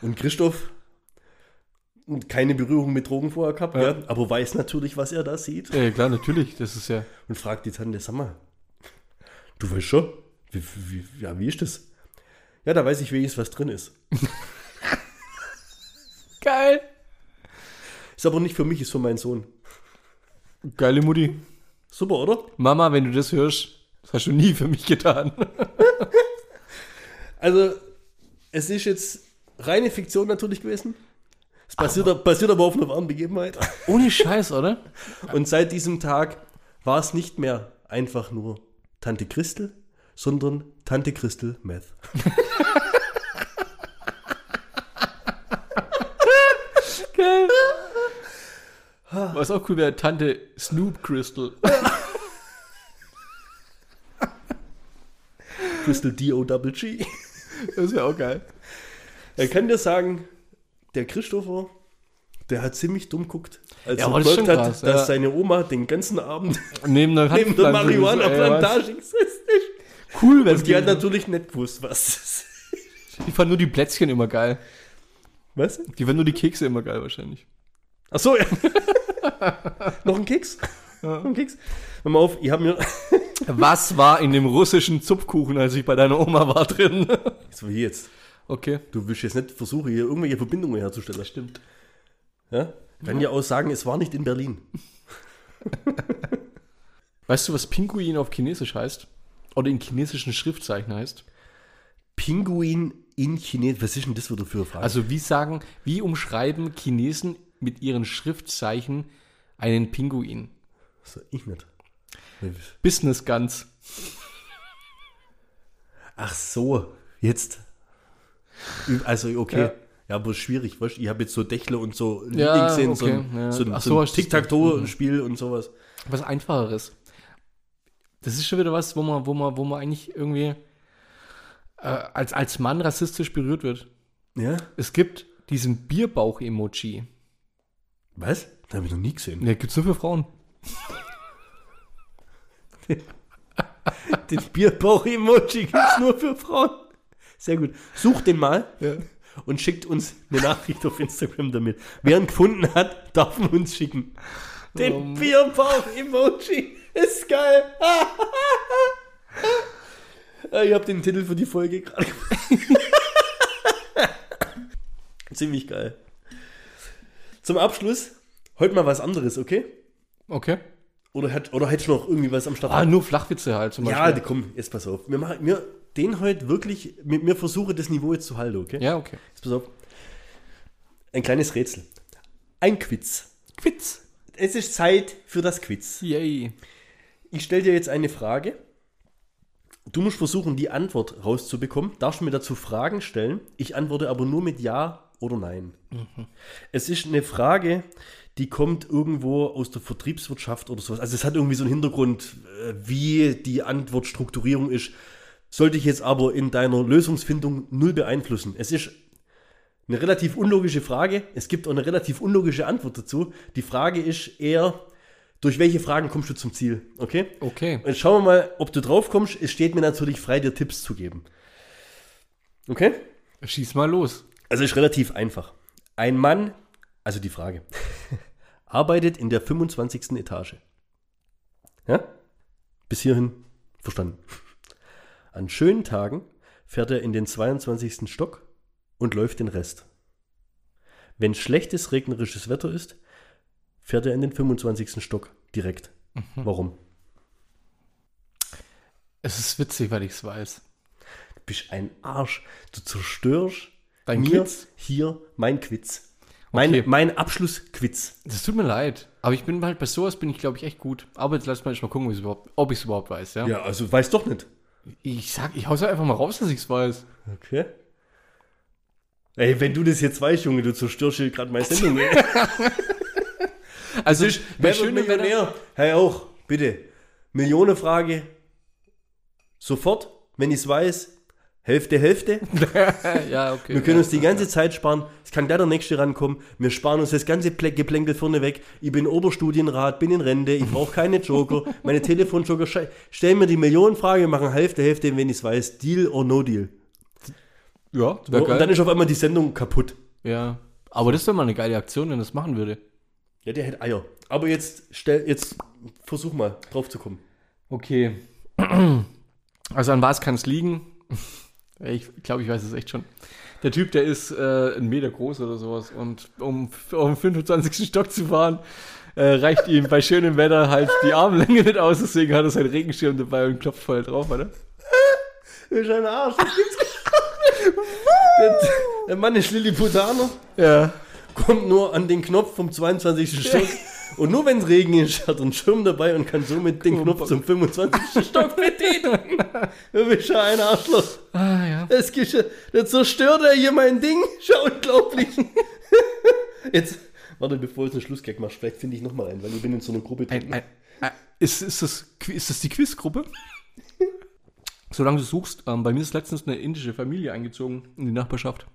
Und Christoph, keine Berührung mit Drogen vorher gehabt, Ja. ja. aber weiß natürlich, was er da sieht. Ja, klar, natürlich. Das ist ja. Und fragt die Tante, sag mal, du weißt schon, wie, wie, ja, wie ist das? Ja, da weiß ich wenigstens, was drin ist. Geil. Ist aber nicht für mich, ist für meinen Sohn. Geile Mutti. Super, oder? Mama, wenn du das hörst, das hast du nie für mich getan. Also, es ist jetzt reine Fiktion natürlich gewesen. Es basiert, basiert aber auf einer wahren Begebenheit. Ohne Scheiß, oder? Und seit diesem Tag war es nicht mehr einfach nur Tante Christel, sondern Tante Christel Meth. Geil. Was auch cool wäre, Tante Snoop Crystal. Crystal D-O-Double-G. Das wäre auch geil. Er kann dir sagen, der Christopher, der hat ziemlich dumm guckt, als Ja, er gemerkt hat, krass, dass ja. seine Oma den ganzen Abend Neben der, neben der Marihuana-Plantage was- Cool, wenn Und die hat natürlich nicht gewusst, was das ist. Die fanden nur die Plätzchen immer geil. Was? Die fanden nur die Kekse immer geil wahrscheinlich. Ach so, ja. Noch ein Keks? Noch ein Keks? Hör mal auf, ich habe mir... Was war in dem russischen Zupfkuchen, als ich bei deiner Oma war drin? So, hier jetzt. Okay. Du willst jetzt nicht versuchen, hier irgendwelche Verbindungen herzustellen. Stimmt. Ja? Kann ja auch sagen, es war nicht in Berlin. Weißt du, was Pinguin auf Chinesisch heißt? Oder in chinesischen Schriftzeichen heißt? Pinguin in China. Was ist denn das wieder für eine Frage? Also wie sagen, wie umschreiben Chinesen mit ihren Schriftzeichen einen Pinguin? so, ich nicht. Business Guns. Ach so, jetzt. Also, okay. Ja. Ja, aber schwierig, weißt du? Ich habe jetzt so Dächle und so Ja, gesehen, so okay, ein, ja. so ein, so so, ein Tic-Tac-Toe-Spiel und sowas. Was einfacheres. Das ist schon wieder was, wo man, wo man, wo man eigentlich irgendwie äh, als, als Mann rassistisch berührt wird. Ja? Es gibt diesen Bierbauch-Emoji. Was? Das habe ich noch nie gesehen. Der gibt's nur für Frauen. Den Bierbauch-Emoji gibt es nur für Frauen. Sehr gut. Sucht den mal und schickt uns eine Nachricht auf Instagram damit. Wer ihn gefunden hat, darf ihn uns schicken. Den Um. Bierbauch-Emoji ist geil. Ich habe den Titel für die Folge gerade gemacht. Ziemlich geil. Zum Abschluss, heute mal was anderes, okay? Okay. Oder, hat, oder hättest du noch irgendwie was am Start? Ah, nur Flachwitze halt zum Ja, Beispiel. die- komm, jetzt pass auf. Wir machen mir den heute wirklich, mir, mir versuche das Niveau jetzt zu halten, okay? Ja, okay. Jetzt pass auf. Ein kleines Rätsel. Ein Quiz. Quiz. Es ist Zeit für das Quiz. Yay. Ich stelle dir jetzt eine Frage. Du musst versuchen, die Antwort rauszubekommen. Darfst mir dazu Fragen stellen. Ich antworte aber nur mit Ja oder nein? Es ist eine Frage, die kommt irgendwo aus der Vertriebswirtschaft oder sowas. Also es hat irgendwie so einen Hintergrund, äh, wie die Antwortstrukturierung ist. Sollte ich jetzt aber in deiner Lösungsfindung null beeinflussen. Es ist eine relativ unlogische Frage. Es gibt auch eine relativ unlogische Antwort dazu. Die Frage ist eher, durch welche Fragen kommst du zum Ziel? Okay? Okay. Und schauen wir mal, ob du drauf kommst. Es steht mir natürlich frei, dir Tipps zu geben. Okay? Schieß mal los. Also ist relativ einfach. Ein Mann, also die Frage, arbeitet in der 25. Etage. Ja? Bis hierhin verstanden. An schönen Tagen fährt er in den 22. Stock und läuft den Rest. Wenn schlechtes regnerisches Wetter ist, fährt er in den 25. Stock direkt. Warum? Es ist witzig, weil ich es weiß. Du bist ein Arsch. Du zerstörst Dein mir Quiz? hier mein Quiz. Mein, Okay. mein Abschlussquiz. Das tut mir leid. Aber ich bin halt bei sowas bin ich, glaube ich, echt gut. Aber jetzt lass mal mal gucken, ob ich es überhaupt weiß, ja? Ja, also weiß doch nicht. Ich sag, ich hau's einfach mal raus, dass ich es weiß. Okay. Ey, wenn du das jetzt weißt, Junge, du zerstörst hier gerade meine Sendung. Also, Wer bei wird Millionär? Hey, auch, bitte. Millionenfrage. Sofort, wenn ich es weiß. Hälfte, Hälfte. ja, okay. Wir können ja. uns die ganze Zeit sparen. Es kann gleich der nächste rankommen. Wir sparen uns das ganze Plä- Geplänkel vorne weg. Ich bin Oberstudienrat, bin in Rente, ich brauche keine Joker. Meine Telefonjoker, schei- stell mir die Millionenfrage, wir machen Hälfte, Hälfte, wenn ich es weiß. Deal or no deal. Ja, wäre und dann ist auf einmal die Sendung kaputt. Ja. Aber das wäre mal eine geile Aktion, wenn das machen würde. Ja, der hätte Eier. Aber jetzt stell, jetzt versuch mal drauf zu kommen. Okay. Also an was kann es liegen? Ich glaube, ich weiß es echt schon. Der Typ, der ist äh, ein Meter groß oder sowas und um auf den 25. Stock zu fahren, äh, reicht ihm bei schönem Wetter halt die Armlänge nicht aus, deswegen hat er seinen Regenschirm dabei und klopft voll drauf, oder? Du bist ein Arsch. Das gibt's der, der Mann ist Lilliputaner, Ja. Kommt nur an den Knopf vom 22. Stock. Und nur wenn es Regen ist, hat er einen Schirm dabei und kann somit den Knopf zum 25. Stock betätigen. Du bist ja ein Arschloch. Ah, ja. Das geht ja- Da zerstört er hier mein Ding. Schau, unglaublich. Jetzt, warte, bevor du jetzt einen Schlussgag machst, vielleicht finde ich nochmal einen, weil ich bin in so einer Gruppe drin. Ein, ein, ein, ist, ist, das, ist das die Quizgruppe? Solange du suchst, ähm, bei mir ist letztens eine indische Familie eingezogen in die Nachbarschaft.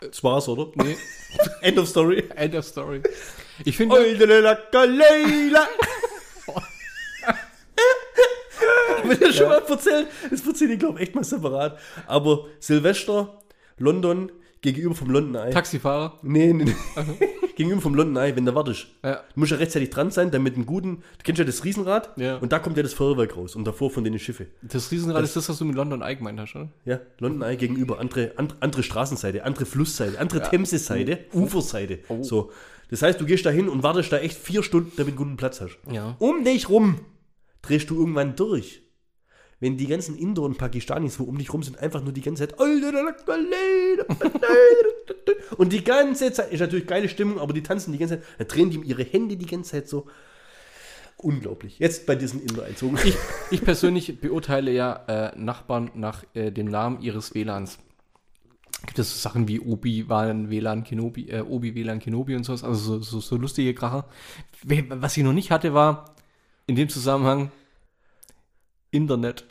Das war's, oder? Nee, End of story. End of Story. Ich finde. Hab ich dir schon mal erzählt? Das erzähle ich, glaube ich, echt mal separat. Aber Silvester, London, gegenüber vom London Eye. Taxifahrer. Nee, nee, nee. gegenüber vom London Eye, wenn du wartest. Ja. Du musst ja rechtzeitig dran sein, damit einen guten. Du kennst ja das Riesenrad Ja. und da kommt ja das Feuerwerk raus und davor von denen Schiffe. Das Riesenrad ist das, was du mit London Eye gemeint hast, oder? Ja, London Eye gegenüber, andere, andere, andere Straßenseite, andere Flussseite, andere Themse-Seite, Uferseite. So. Das heißt, du gehst da hin und wartest da echt vier Stunden, damit du einen guten Platz hast. Ja. Um dich rum drehst du irgendwann durch. Wenn die ganzen Inder und Pakistanis, wo um dich rum sind, einfach nur die ganze Zeit und die ganze Zeit, ist natürlich geile Stimmung, aber die tanzen die ganze Zeit, dann drehen die ihre Hände die ganze Zeit so. Unglaublich. Jetzt bei diesen Inder-Einzogen. Ich, ich persönlich beurteile ja äh, Nachbarn nach äh, dem Namen ihres WLANs. Gibt es so Sachen wie Obi, WLAN, WLAN, Kenobi, äh, Obi, WLAN, Kenobi und sowas, also so, so, so lustige Kracher. Was ich noch nicht hatte, war in dem Zusammenhang. Internet.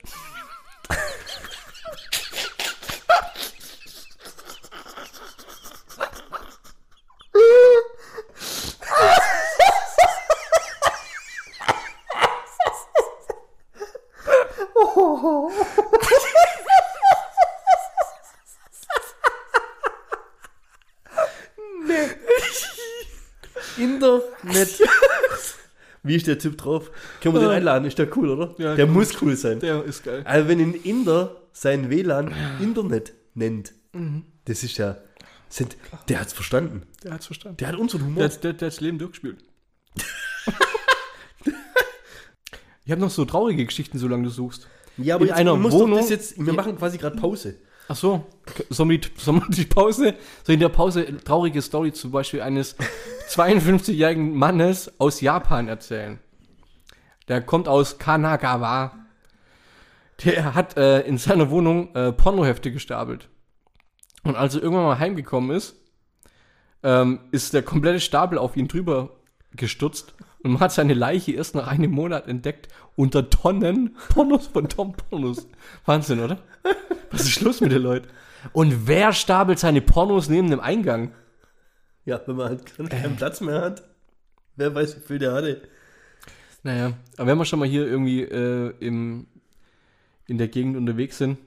Wie ist der Typ drauf? Können wir den einladen? Ist der cool, oder? Ja, der muss cool sein. Der ist geil. Also wenn ein Inder sein WLAN Internet nennt, das ist ja, sind, der hat's verstanden. Der hat's verstanden. Der hat unseren Humor. Der, hat- der, der hat das Leben durchgespielt. ich habe noch so traurige Geschichten, solange du suchst. ja, aber in jetzt einer Wohnung- jetzt, wir machen quasi gerade Pause. Ach so, sollen wir die, sollen wir die Pause, so in der Pause traurige Story zum Beispiel eines 52-jährigen Mannes aus Japan erzählen. Der kommt aus Kanagawa. Der hat äh, in seiner Wohnung äh, Pornohefte gestapelt. Und als er irgendwann mal heimgekommen ist, ähm, ist der komplette Stapel auf ihn drüber gestürzt und man hat seine Leiche erst nach einem Monat entdeckt unter Tonnen Pornos von Tom Pornos. Wahnsinn, oder? Was ist Schluss mit den Leuten? Und wer stapelt seine Pornos neben dem Eingang? Ja, wenn man halt keinen keinen Platz mehr hat. Wer weiß, wie viel der hatte. Naja, aber wenn wir schon mal hier irgendwie äh, im, in der Gegend unterwegs sind,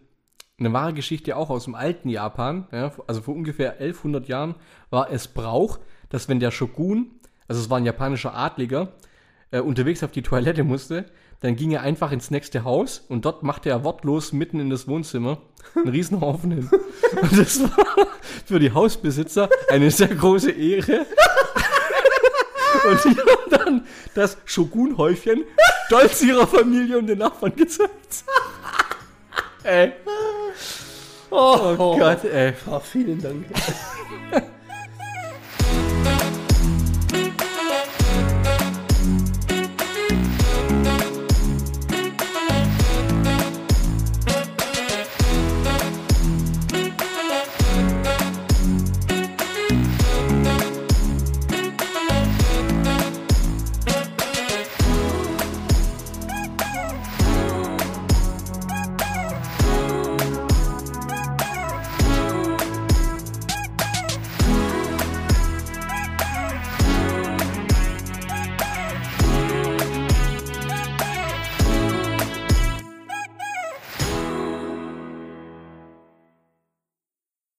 eine wahre Geschichte auch aus dem alten Japan, ja, also vor ungefähr 1100 Jahren war es Brauch, dass wenn der Shogun, also es war ein japanischer Adliger, äh, unterwegs auf die Toilette musste, dann ging er einfach ins nächste Haus und dort machte er wortlos mitten in das Wohnzimmer einen Riesenhaufen hin. Und das war für die Hausbesitzer eine sehr große Ehre. Und die haben dann das Shogun-Häufchen stolz ihrer Familie und den Nachbarn gezeigt. ey. Oh, Gott, ey. Ah, vielen Dank.